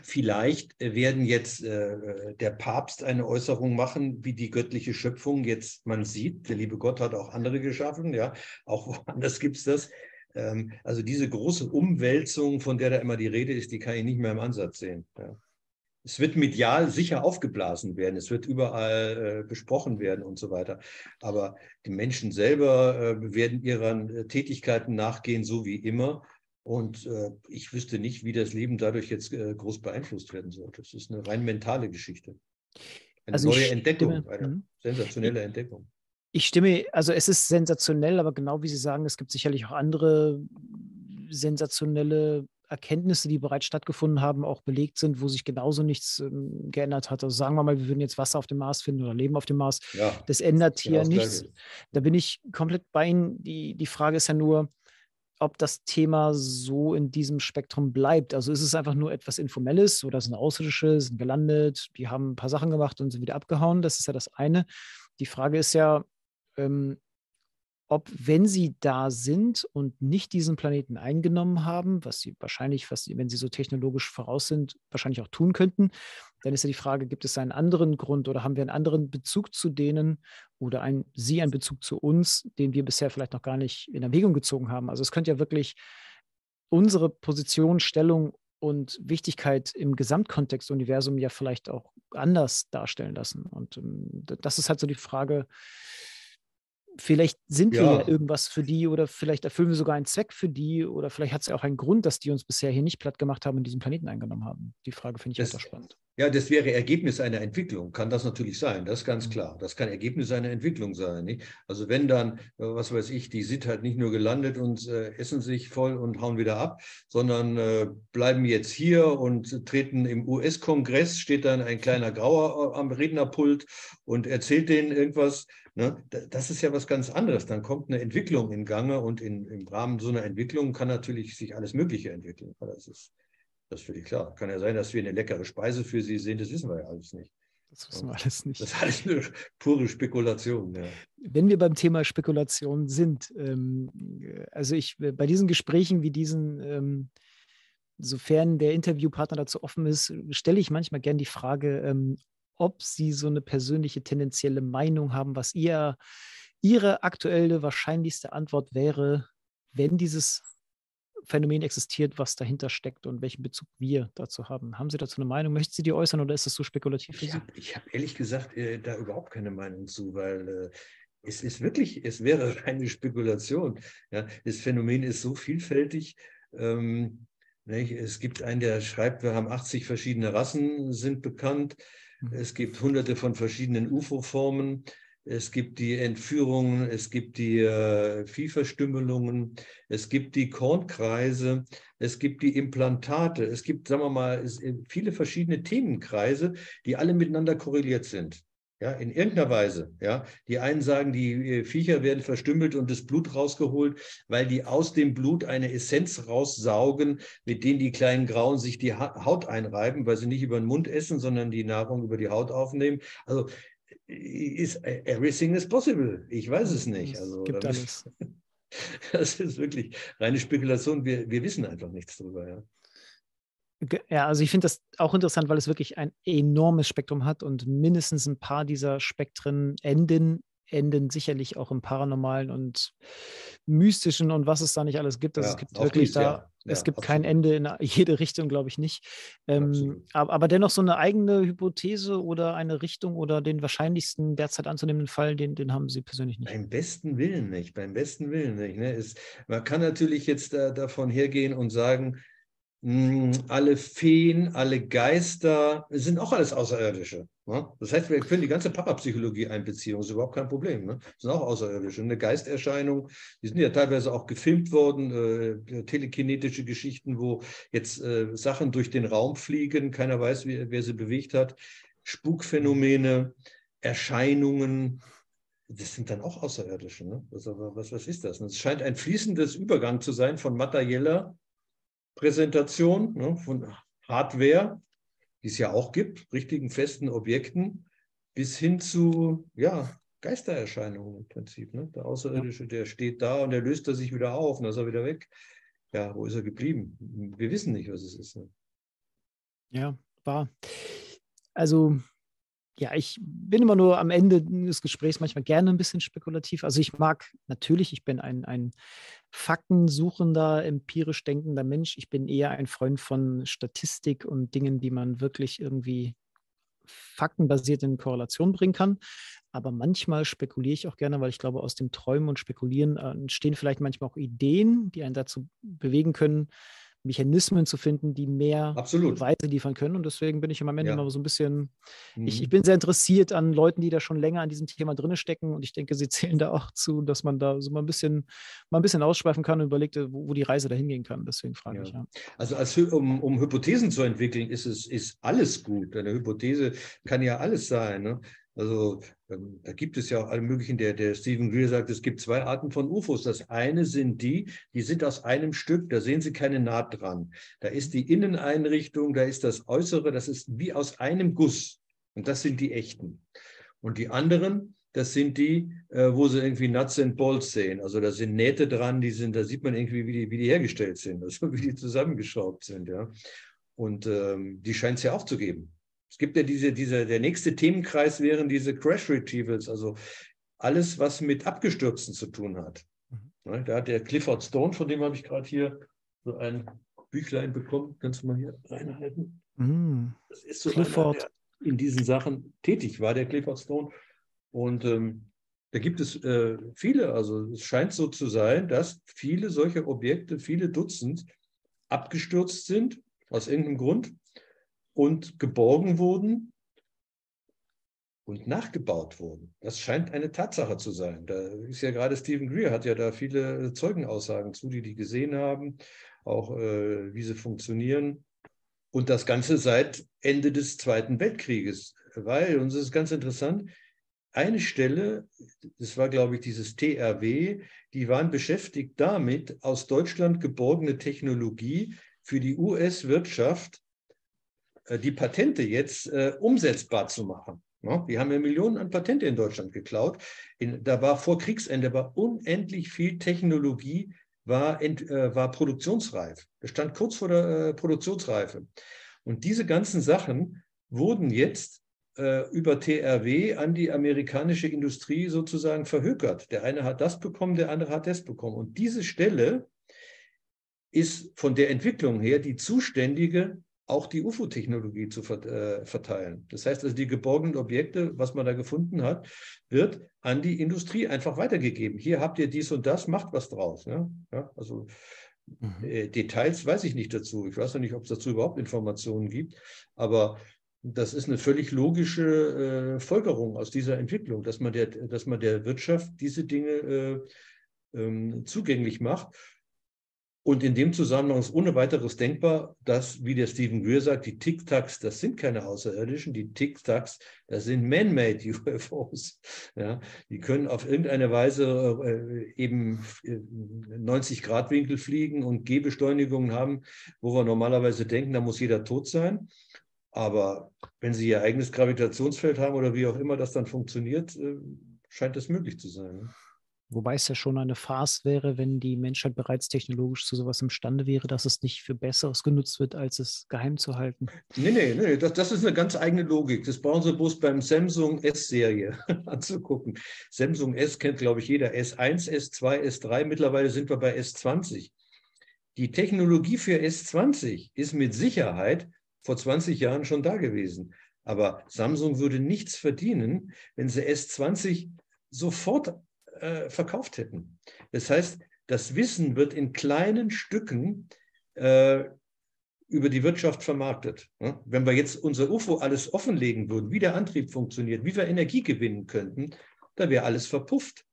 Vielleicht werden jetzt äh, der Papst eine Äußerung machen, wie die göttliche Schöpfung jetzt man sieht. Der liebe Gott hat auch andere geschaffen, ja, auch woanders gibt es das. Ähm, also diese große Umwälzung, von der da immer die Rede ist, die kann ich nicht mehr im Ansatz sehen. Ja. Es wird medial sicher aufgeblasen werden, es wird überall äh, besprochen werden und so weiter. Aber die Menschen selber äh, werden ihren äh, Tätigkeiten nachgehen, so wie immer. Und äh, ich wüsste nicht, wie das Leben dadurch jetzt äh, groß beeinflusst werden soll. Das ist eine rein mentale Geschichte. Eine also neue Entdeckung, stimme, eine sensationelle Entdeckung. Ich stimme, also es ist sensationell, aber genau wie Sie sagen, es gibt sicherlich auch andere sensationelle Erkenntnisse, die bereits stattgefunden haben, auch belegt sind, wo sich genauso nichts ähm, geändert hat. Also sagen wir mal, wir würden jetzt Wasser auf dem Mars finden oder Leben auf dem Mars. Ja, das ändert hier genau nichts. Da bin ich komplett bei Ihnen. Die, die Frage ist ja nur, ob das Thema so in diesem Spektrum bleibt. Also ist es einfach nur etwas Informelles oder sind Außerirdische, sind gelandet, die haben ein paar Sachen gemacht und sind wieder abgehauen. Das ist ja das eine. Die Frage ist ja, ähm, ob, wenn sie da sind und nicht diesen Planeten eingenommen haben, was sie wahrscheinlich, was sie, wenn sie so technologisch voraus sind, wahrscheinlich auch tun könnten, dann ist ja die Frage, gibt es einen anderen Grund oder haben wir einen anderen Bezug zu denen oder ein, sie einen Bezug zu uns, den wir bisher vielleicht noch gar nicht in Erwägung gezogen haben? Also es könnte ja wirklich unsere Position, Stellung und Wichtigkeit im Gesamtkontext Universum ja vielleicht auch anders darstellen lassen. Und ähm, das ist halt so die Frage, vielleicht sind wir ja. ja irgendwas für die oder vielleicht erfüllen wir sogar einen Zweck für die oder vielleicht hat es ja auch einen Grund, dass die uns bisher hier nicht platt gemacht haben und diesen Planeten eingenommen haben. Die Frage finde ich das, auch spannend. Ja, das wäre Ergebnis einer Entwicklung, kann das natürlich sein, das ist ganz mhm. klar. Das kann Ergebnis einer Entwicklung sein. Nicht? Also wenn dann, äh, was weiß ich, die sind halt nicht nur gelandet und äh, essen sich voll und hauen wieder ab, sondern äh, bleiben jetzt hier und treten im US-Kongress, steht dann ein kleiner Grauer äh, am Rednerpult und erzählt denen irgendwas, Ne? Das ist ja was ganz anderes. Dann kommt eine Entwicklung in Gange und in, im Rahmen so einer Entwicklung kann natürlich sich alles Mögliche entwickeln. Das ist, das ist völlig klar. Kann ja sein, dass wir eine leckere Speise für sie sehen, das wissen wir ja alles nicht. Das wissen wir alles nicht. Das ist alles eine pure Spekulation. Ja. Wenn wir beim Thema Spekulation sind, ähm, also ich bei diesen Gesprächen wie diesen, ähm, sofern der Interviewpartner dazu offen ist, stelle ich manchmal gern die Frage, ähm, ob Sie so eine persönliche tendenzielle Meinung haben, was ihr, Ihre aktuelle wahrscheinlichste Antwort wäre, wenn dieses Phänomen existiert, was dahinter steckt und welchen Bezug wir dazu haben. Haben Sie dazu eine Meinung? Möchten Sie die äußern oder ist das so spekulativ Sie? Ich habe hab ehrlich gesagt äh, da überhaupt keine Meinung zu, weil äh, es ist wirklich, es wäre eine Spekulation. Ja, das Phänomen ist so vielfältig. Ähm? Es gibt einen, der schreibt, wir haben 80 verschiedene Rassen, sind bekannt. Mhm. Es gibt hunderte von verschiedenen UFO-Formen. Es gibt die Entführungen, es gibt die äh, Viehverstümmelungen, es gibt die Kornkreise, es gibt die Implantate, es gibt, sagen wir mal, es, viele verschiedene Themenkreise, die alle miteinander korreliert sind. Ja, in irgendeiner Weise. Ja, die einen sagen, die äh, Viecher werden verstümmelt und das Blut rausgeholt, weil die aus dem Blut eine Essenz raussaugen, mit denen die kleinen Grauen sich die Haut einreiben, weil sie nicht über den Mund essen, sondern die Nahrung über die Haut aufnehmen. Also ist everything is possible. Ich weiß es nicht. Also, gibt alles. Das ist wirklich reine Spekulation. Wir, wir wissen einfach nichts darüber. Ja. Ja, also ich finde das auch interessant, weil es wirklich ein enormes Spektrum hat und mindestens ein paar dieser Spektren enden, enden sicherlich auch im Paranormalen und Mystischen und was es da nicht alles gibt. Also ja, es gibt wirklich dies, da, ja. es gibt absolut. kein Ende in jede Richtung, glaube ich nicht. Ähm, aber, aber, dennoch so eine eigene Hypothese oder eine Richtung oder den wahrscheinlichsten derzeit anzunehmenden Fall, den, den haben Sie persönlich nicht. Beim besten Willen nicht, beim besten Willen nicht. Ne? Es, man kann natürlich jetzt da, davon hergehen und sagen, alle Feen, alle Geister, sind auch alles Außerirdische. Ne? Das heißt, wir können die ganze Parapsychologie einbeziehen, das ist überhaupt kein Problem. Ne? Das sind auch Außerirdische. Eine Geisterscheinung, die sind ja teilweise auch gefilmt worden, äh, telekinetische Geschichten, wo jetzt äh, Sachen durch den Raum fliegen, keiner weiß, wie, wer sie bewegt hat. Spukphänomene, Erscheinungen, das sind dann auch Außerirdische. Ne? Also, was, was ist das? Es scheint ein fließendes Übergang zu sein von materieller Präsentation ne, von Hardware, die es ja auch gibt, richtigen festen Objekten, bis hin zu ja, Geistererscheinungen im Prinzip. Ne? Der Außerirdische, der steht da und der löst er sich wieder auf und dann ist er wieder weg. Ja, wo ist er geblieben? Wir wissen nicht, was es ist. Ne? Ja, war. Also ja, ich bin immer nur am Ende des Gesprächs manchmal gerne ein bisschen spekulativ. Also ich mag natürlich, ich bin ein, ein faktensuchender, empirisch denkender Mensch. Ich bin eher ein Freund von Statistik und Dingen, die man wirklich irgendwie faktenbasiert in Korrelation bringen kann. Aber manchmal spekuliere ich auch gerne, weil ich glaube, aus dem Träumen und Spekulieren äh, entstehen vielleicht manchmal auch Ideen, die einen dazu bewegen können, Mechanismen zu finden, die mehr Absolut. Beweise liefern können. Und deswegen bin ich im Moment Ja. immer so ein bisschen, ich, Mhm. ich bin sehr interessiert an Leuten, die da schon länger an diesem Thema drin stecken. Und ich denke, sie zählen da auch zu, dass man da so mal ein bisschen, mal ein bisschen ausschweifen kann und überlegt, äh, wo, wo die Reise dahin gehen kann. Deswegen frage Ja. ich ja. Also als, um, um Hypothesen zu entwickeln, ist es ist alles gut. Eine Hypothese kann ja alles sein. Ne? Also ähm, da gibt es ja auch alle möglichen, der, der Stephen Greer sagt, es gibt zwei Arten von UFOs. Das eine sind die, die sind aus einem Stück, da sehen Sie keine Naht dran. Da ist die Inneneinrichtung, da ist das Äußere, das ist wie aus einem Guss. Und das sind die echten. Und die anderen, das sind die, äh, wo sie irgendwie Nuts and Bolts sehen. Also da sind Nähte dran, die sind, da sieht man irgendwie, wie die, wie die hergestellt sind, also wie die zusammengeschraubt sind, ja. Und ähm, die scheint es ja auch zu geben. Es gibt ja diese, diese, der nächste Themenkreis wären diese Crash Retrievals, also alles, was mit Abgestürzten zu tun hat. Mhm. Ne, Da hat der Clifford Stone, von dem habe ich gerade hier so ein Büchlein bekommen. Kannst du mal hier reinhalten? Mm, Das ist so Clifford. einer, in diesen Sachen tätig war, der Clifford Stone. Und ähm, da gibt es äh, viele, also es scheint so zu sein, dass viele solche Objekte, viele Dutzend, abgestürzt sind, aus irgendeinem Grund, und geborgen wurden und nachgebaut wurden. Das scheint eine Tatsache zu sein. Da ist ja gerade Stephen Greer, hat ja da viele Zeugenaussagen zu, die die gesehen haben, auch äh, wie sie funktionieren. Und das Ganze seit Ende des Zweiten Weltkrieges. Weil, und das ist ganz interessant, eine Stelle, das war, glaube ich, dieses TRW, die waren beschäftigt damit, aus Deutschland geborgene Technologie für die US-Wirtschaft, die Patente jetzt äh, umsetzbar zu machen. Die haben ja Millionen an Patente in Deutschland geklaut. In, da war vor Kriegsende war unendlich viel Technologie, war, ent, äh, war produktionsreif. Das stand kurz vor der äh, Produktionsreife. Und diese ganzen Sachen wurden jetzt äh, über TRW an die amerikanische Industrie sozusagen verhökert. Der eine hat das bekommen, der andere hat das bekommen. Und diese Stelle ist von der Entwicklung her die zuständige, auch die UFO-Technologie zu äh, verteilen. Das heißt also, die geborgenen Objekte, was man da gefunden hat, wird an die Industrie einfach weitergegeben. Hier habt ihr dies und das, macht was draus. Ne? Ja, also mhm. äh, Details weiß ich nicht dazu. Ich weiß noch nicht, ob es dazu überhaupt Informationen gibt, aber das ist eine völlig logische äh, Folgerung aus dieser Entwicklung, dass man der, dass man der Wirtschaft diese Dinge äh, ähm, zugänglich macht. Und in dem Zusammenhang ist ohne weiteres denkbar, dass, wie der Stephen Greer sagt, die Tic-Tacs, das sind keine Außerirdischen, die Tic-Tacs, das sind man-made UFOs. Ja, die können auf irgendeine Weise äh, eben 90 Grad Winkel fliegen und Gehbeschleunigungen haben, wo wir normalerweise denken, da muss jeder tot sein. Aber wenn sie ihr eigenes Gravitationsfeld haben oder wie auch immer das dann funktioniert, äh, scheint das möglich zu sein. Wobei es ja schon eine Farce wäre, wenn die Menschheit bereits technologisch zu sowas imstande wäre, dass es nicht für Besseres genutzt wird, als es geheim zu halten. Nee, nee, nee, das, das ist eine ganz eigene Logik. Das brauchen Sie bloß beim Samsung S-Serie anzugucken. Samsung S kennt, glaube ich, jeder. S1, S2, S3, mittlerweile sind wir bei S20. Die Technologie für S20 ist mit Sicherheit vor 20 Jahren schon da gewesen. Aber Samsung würde nichts verdienen, wenn sie S20 sofort äh, verkauft hätten. Das heißt, das Wissen wird in kleinen Stücken äh, über die Wirtschaft vermarktet. Ja? Wenn wir jetzt unser UFO alles offenlegen würden, wie der Antrieb funktioniert, wie wir Energie gewinnen könnten, dann wäre alles verpufft.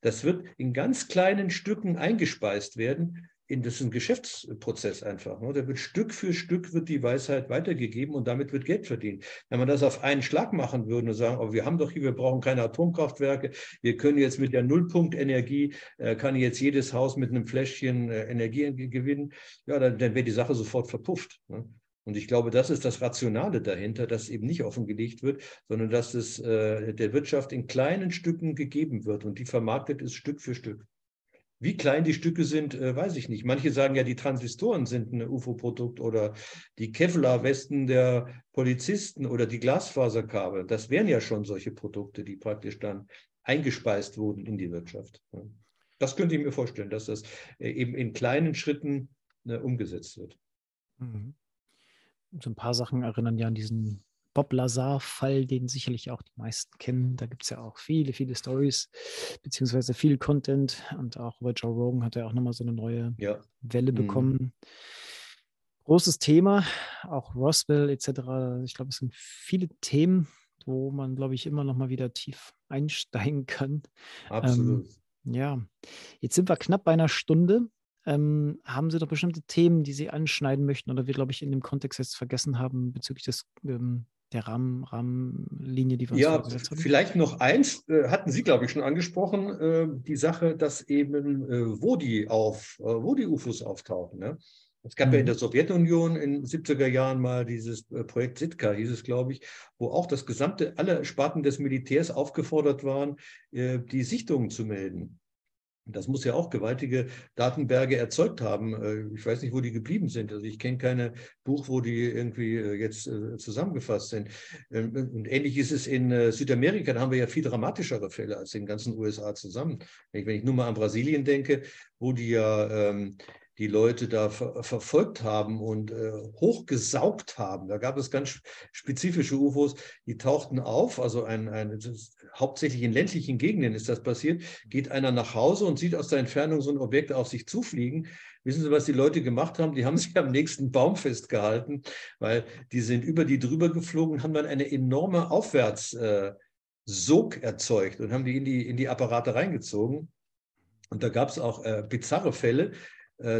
Das wird in ganz kleinen Stücken eingespeist werden. In, ein Geschäftsprozess einfach. Ne? Da wird Stück für Stück wird die Weisheit weitergegeben und damit wird Geld verdient. Wenn man das auf einen Schlag machen würde und sagen, oh, wir haben doch hier, wir brauchen keine Atomkraftwerke, wir können jetzt mit der Nullpunktenergie, äh, kann jetzt jedes Haus mit einem Fläschchen äh, Energie gewinnen, ja, dann, dann wäre die Sache sofort verpufft. Ne? Und ich glaube, das ist das Rationale dahinter, dass eben nicht offengelegt wird, sondern dass es äh, der Wirtschaft in kleinen Stücken gegeben wird und die vermarktet ist Stück für Stück. Wie klein die Stücke sind, äh, weiß ich nicht. Manche sagen ja, die Transistoren sind ein UFO-Produkt oder die Kevlar-Westen der Polizisten oder die Glasfaserkabel. Das wären ja schon solche Produkte, die praktisch dann eingespeist wurden in die Wirtschaft. Das könnte ich mir vorstellen, dass das äh, eben in kleinen Schritten äh, umgesetzt wird. Mhm. So ein paar Sachen erinnern ja an diesen Bob Lazar-Fall, den sicherlich auch die meisten kennen. Da gibt es ja auch viele, viele Stories, beziehungsweise viel Content. Und auch über Joe Rogan hat er auch nochmal so eine neue ja. Welle bekommen. Großes Thema, auch Roswell etc. Ich glaube, es sind viele Themen, wo man, glaube ich, immer noch mal wieder tief einsteigen kann. Absolut. Ähm, ja, jetzt sind wir knapp bei einer Stunde. Ähm, haben Sie doch bestimmte Themen, die Sie anschneiden möchten oder wir, glaube ich, in dem Kontext jetzt vergessen haben bezüglich des, ähm, der Rahmen, Rahmenlinie, die wir uns ja? Vielleicht noch eins, äh, hatten Sie, glaube ich, schon angesprochen, äh, die Sache, dass eben, äh, wo, die auf, äh, wo die UFOs auftauchen. Ne? Es gab mhm. ja in mhm. der Sowjetunion in den 70er Jahren mal dieses äh, Projekt Sitka, hieß es, glaube ich, wo auch das gesamte, alle Sparten des Militärs aufgefordert waren, äh, die Sichtungen zu melden. Das muss ja auch gewaltige Datenberge erzeugt haben. Äh, ich weiß nicht, wo die geblieben sind. Also ich kenne keine Buch, wo die irgendwie jetzt zusammengefasst sind. Ähm, und ähnlich ist es in Südamerika. Da haben wir ja viel dramatischere Fälle als in den ganzen USA zusammen. Wenn ich, nur mal an Brasilien denke, wo die ja ähm, die Leute da ver verfolgt haben und äh, hochgesaugt haben. Da gab es ganz spezifische UFOs, die tauchten auf, also ein, ein, hauptsächlich in ländlichen Gegenden ist das passiert, geht einer nach Hause und sieht aus der Entfernung so ein Objekt auf sich zufliegen. Wissen Sie, was die Leute gemacht haben? Die haben sich am nächsten Baum festgehalten, weil die sind über die drüber geflogen haben dann eine enorme Aufwärtssog äh, erzeugt und haben die in die, in die Apparate reingezogen. Und da gab es auch äh, bizarre Fälle,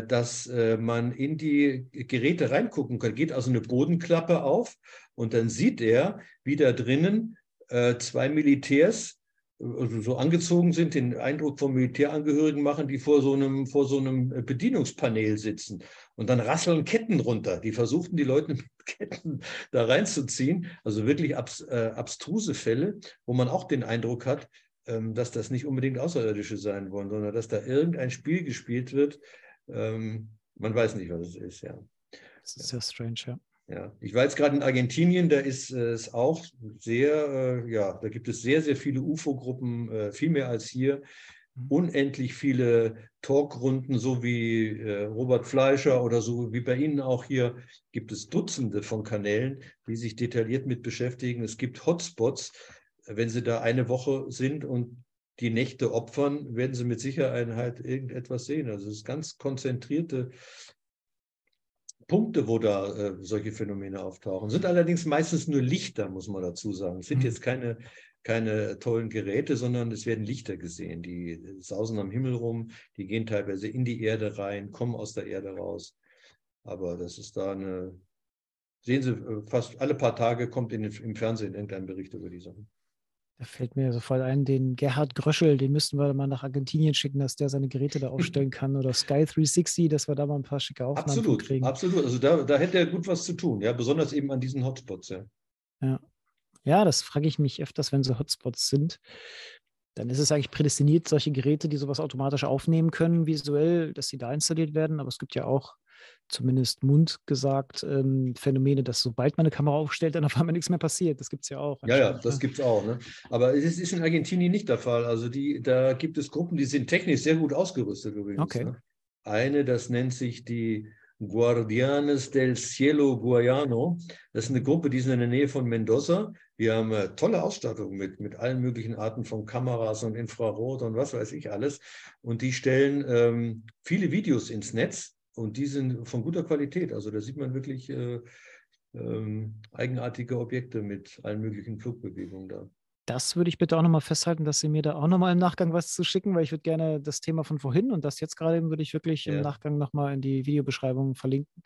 dass äh, man in die Geräte reingucken kann. Geht also eine Bodenklappe auf und dann sieht er, wie da drinnen äh, zwei Militärs also so angezogen sind, den Eindruck von Militärangehörigen machen, die vor so einem, vor so einem Bedienungspanel sitzen. Und dann rasseln Ketten runter. Die versuchten, die Leute mit Ketten da reinzuziehen. Also wirklich abs, äh, abstruse Fälle, wo man auch den Eindruck hat, ähm, dass das nicht unbedingt Außerirdische sein wollen, sondern dass da irgendein Spiel gespielt wird, ähm, man weiß nicht, was es ist, ja. Das ist sehr strange, ja. Ja, ich war jetzt gerade in Argentinien, da ist es auch sehr, äh, ja, da gibt es sehr, sehr viele UFO-Gruppen, äh, viel mehr als hier. Mhm. Unendlich viele Talkrunden, so wie äh, Robert Fleischer oder so wie bei Ihnen auch hier, gibt es Dutzende von Kanälen, die sich detailliert mit beschäftigen. Es gibt Hotspots, wenn Sie da eine Woche sind und die Nächte opfern, werden sie mit Sicherheit halt irgendetwas sehen. Also es ist ganz konzentrierte Punkte, wo da äh, solche Phänomene auftauchen. Sind allerdings meistens nur Lichter, muss man dazu sagen. Es sind mhm. jetzt keine, keine tollen Geräte, sondern es werden Lichter gesehen. Die sausen am Himmel rum, die gehen teilweise in die Erde rein, kommen aus der Erde raus. Aber das ist da eine, sehen Sie, äh, fast alle paar Tage kommt in, im Fernsehen irgendein Bericht über die Sachen. Da fällt mir sofort ein, den Gerhard Gröschel, den müssten wir mal nach Argentinien schicken, dass der seine Geräte da aufstellen kann. Oder Sky 360, dass wir da mal ein paar schicke Aufnahmen absolut, kriegen. Absolut, also da, da hätte er gut was zu tun, ja, besonders eben an diesen Hotspots, ja. Ja, ja das frage ich mich öfters, wenn so Hotspots sind. Dann ist es eigentlich prädestiniert, solche Geräte, die sowas automatisch aufnehmen können, visuell, dass sie da installiert werden. Aber es gibt ja auch zumindest Mund gesagt, ähm, Phänomene, dass sobald man eine Kamera aufstellt, dann auf einmal nichts mehr passiert. Das gibt es ja auch. Ja, ja, das ne? gibt es auch. Ne? Aber es ist in Argentinien nicht der Fall. Also die, da gibt es Gruppen, die sind technisch sehr gut ausgerüstet übrigens. Okay. Ne? Eine, das nennt sich die Guardianes del Cielo Guayano. Das ist eine Gruppe, die ist in der Nähe von Mendoza. Wir haben äh, tolle Ausstattung mit, mit allen möglichen Arten von Kameras und Infrarot und was weiß ich alles. Und die stellen ähm, viele Videos ins Netz und die sind von guter Qualität. Also da sieht man wirklich äh, ähm, eigenartige Objekte mit allen möglichen Flugbewegungen da. Das würde ich bitte auch nochmal festhalten, dass Sie mir da auch nochmal im Nachgang was zu schicken, weil ich würde gerne das Thema von vorhin und das jetzt gerade eben würde ich wirklich ja. im Nachgang nochmal in die Videobeschreibung verlinken.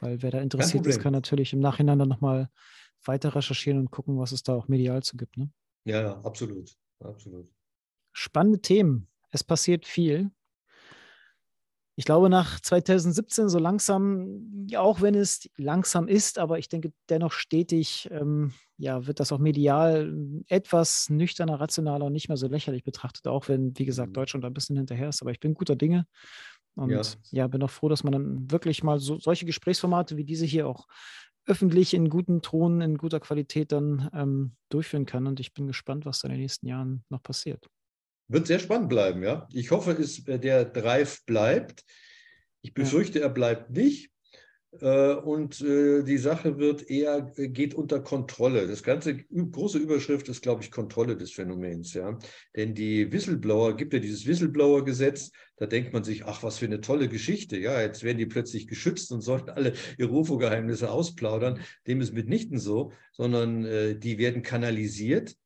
Weil wer da interessiert ist, kann natürlich im Nachhinein dann nochmal weiter recherchieren und gucken, was es da auch medial zu gibt. Ne? Ja, absolut. absolut. Spannende Themen. Es passiert viel ich glaube, nach 2017 so langsam, auch wenn es langsam ist, aber ich denke dennoch stetig, ähm, ja, wird das auch medial etwas nüchterner, rationaler und nicht mehr so lächerlich betrachtet, auch wenn, wie gesagt, mhm. Deutschland ein bisschen hinterher ist. Aber ich bin guter Dinge und ja, ja bin auch froh, dass man dann wirklich mal so, solche Gesprächsformate wie diese hier auch öffentlich in guten Ton, in guter Qualität dann ähm, durchführen kann. Und ich bin gespannt, was da in den nächsten Jahren noch passiert. Wird sehr spannend bleiben, ja. Ich hoffe, es, äh, der Drive bleibt. Ich befürchte, er bleibt nicht. äh, und äh, die Sache wird eher, geht unter Kontrolle. Das ganze große Überschrift ist, glaube ich, Kontrolle des Phänomens. Ja? Denn die Whistleblower, gibt ja dieses Whistleblower-Gesetz, da denkt man sich, ach, was für eine tolle Geschichte. Ja, jetzt werden die plötzlich geschützt und sollen alle ihre UFO-Geheimnisse ausplaudern. Dem ist mitnichten so, sondern äh, die werden kanalisiert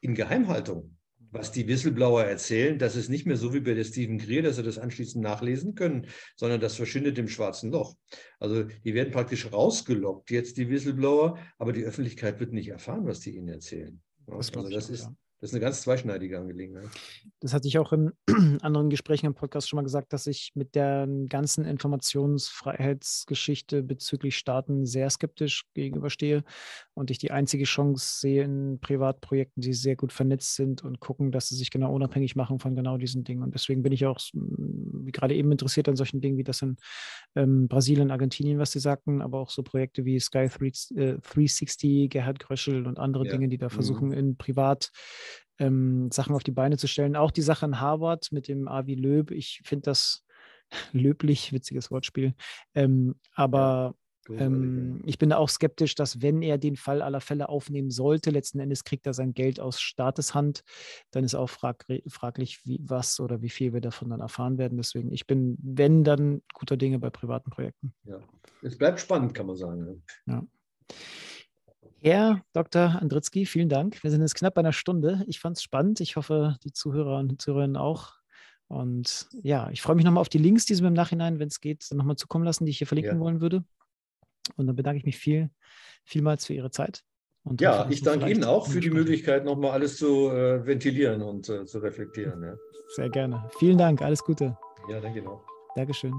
in Geheimhaltung was die Whistleblower erzählen, das ist nicht mehr so wie bei der Stephen Greer, dass sie das anschließend nachlesen können, sondern das verschwindet im schwarzen Loch. Also die werden praktisch rausgelockt, jetzt die Whistleblower, aber die Öffentlichkeit wird nicht erfahren, was die ihnen erzählen. Das also das ist, ja. Das ist eine ganz zweischneidige Angelegenheit. Das hatte ich auch in anderen Gesprächen im Podcast schon mal gesagt, dass ich mit der ganzen Informationsfreiheitsgeschichte bezüglich Staaten sehr skeptisch gegenüberstehe und ich die einzige Chance sehe in Privatprojekten, die sehr gut vernetzt sind und gucken, dass sie sich genau unabhängig machen von genau diesen Dingen. Und deswegen bin ich auch wie gerade eben interessiert an solchen Dingen wie das in ähm, Brasilien, Argentinien, was Sie sagten, aber auch so Projekte wie Sky 360, äh, Gerhard Gröschel und andere ja. Dinge, die da versuchen, mhm. in Privat ähm, Sachen auf die Beine zu stellen. Auch die Sache in Harvard mit dem Avi Löb, ich finde das löblich, witziges Wortspiel. Ähm, aber ähm, ich bin auch skeptisch, dass wenn er den Fall aller Fälle aufnehmen sollte, letzten Endes kriegt er sein Geld aus Staateshand, dann ist auch frag fraglich, wie was oder wie viel wir davon dann erfahren werden. Deswegen, ich bin, wenn, dann guter Dinge bei privaten Projekten. Ja, es bleibt spannend, kann man sagen. Ja. Herr Dr. Andritzky, vielen Dank. Wir sind jetzt knapp bei einer Stunde. Ich fand es spannend. Ich hoffe, die Zuhörer und Zuhörerinnen auch. Und ja, ich freue mich nochmal auf die Links, die Sie mir im Nachhinein, wenn es geht, dann nochmal zukommen lassen, die ich hier verlinken ja. wollen würde. Und dann bedanke ich mich viel, vielmals für Ihre Zeit. Und ja, ich danke Ihnen auch für die Möglichkeit, nochmal alles zu äh, ventilieren und äh, zu reflektieren. Ja. Sehr gerne. Vielen Dank. Alles Gute. Ja, danke noch. Dankeschön.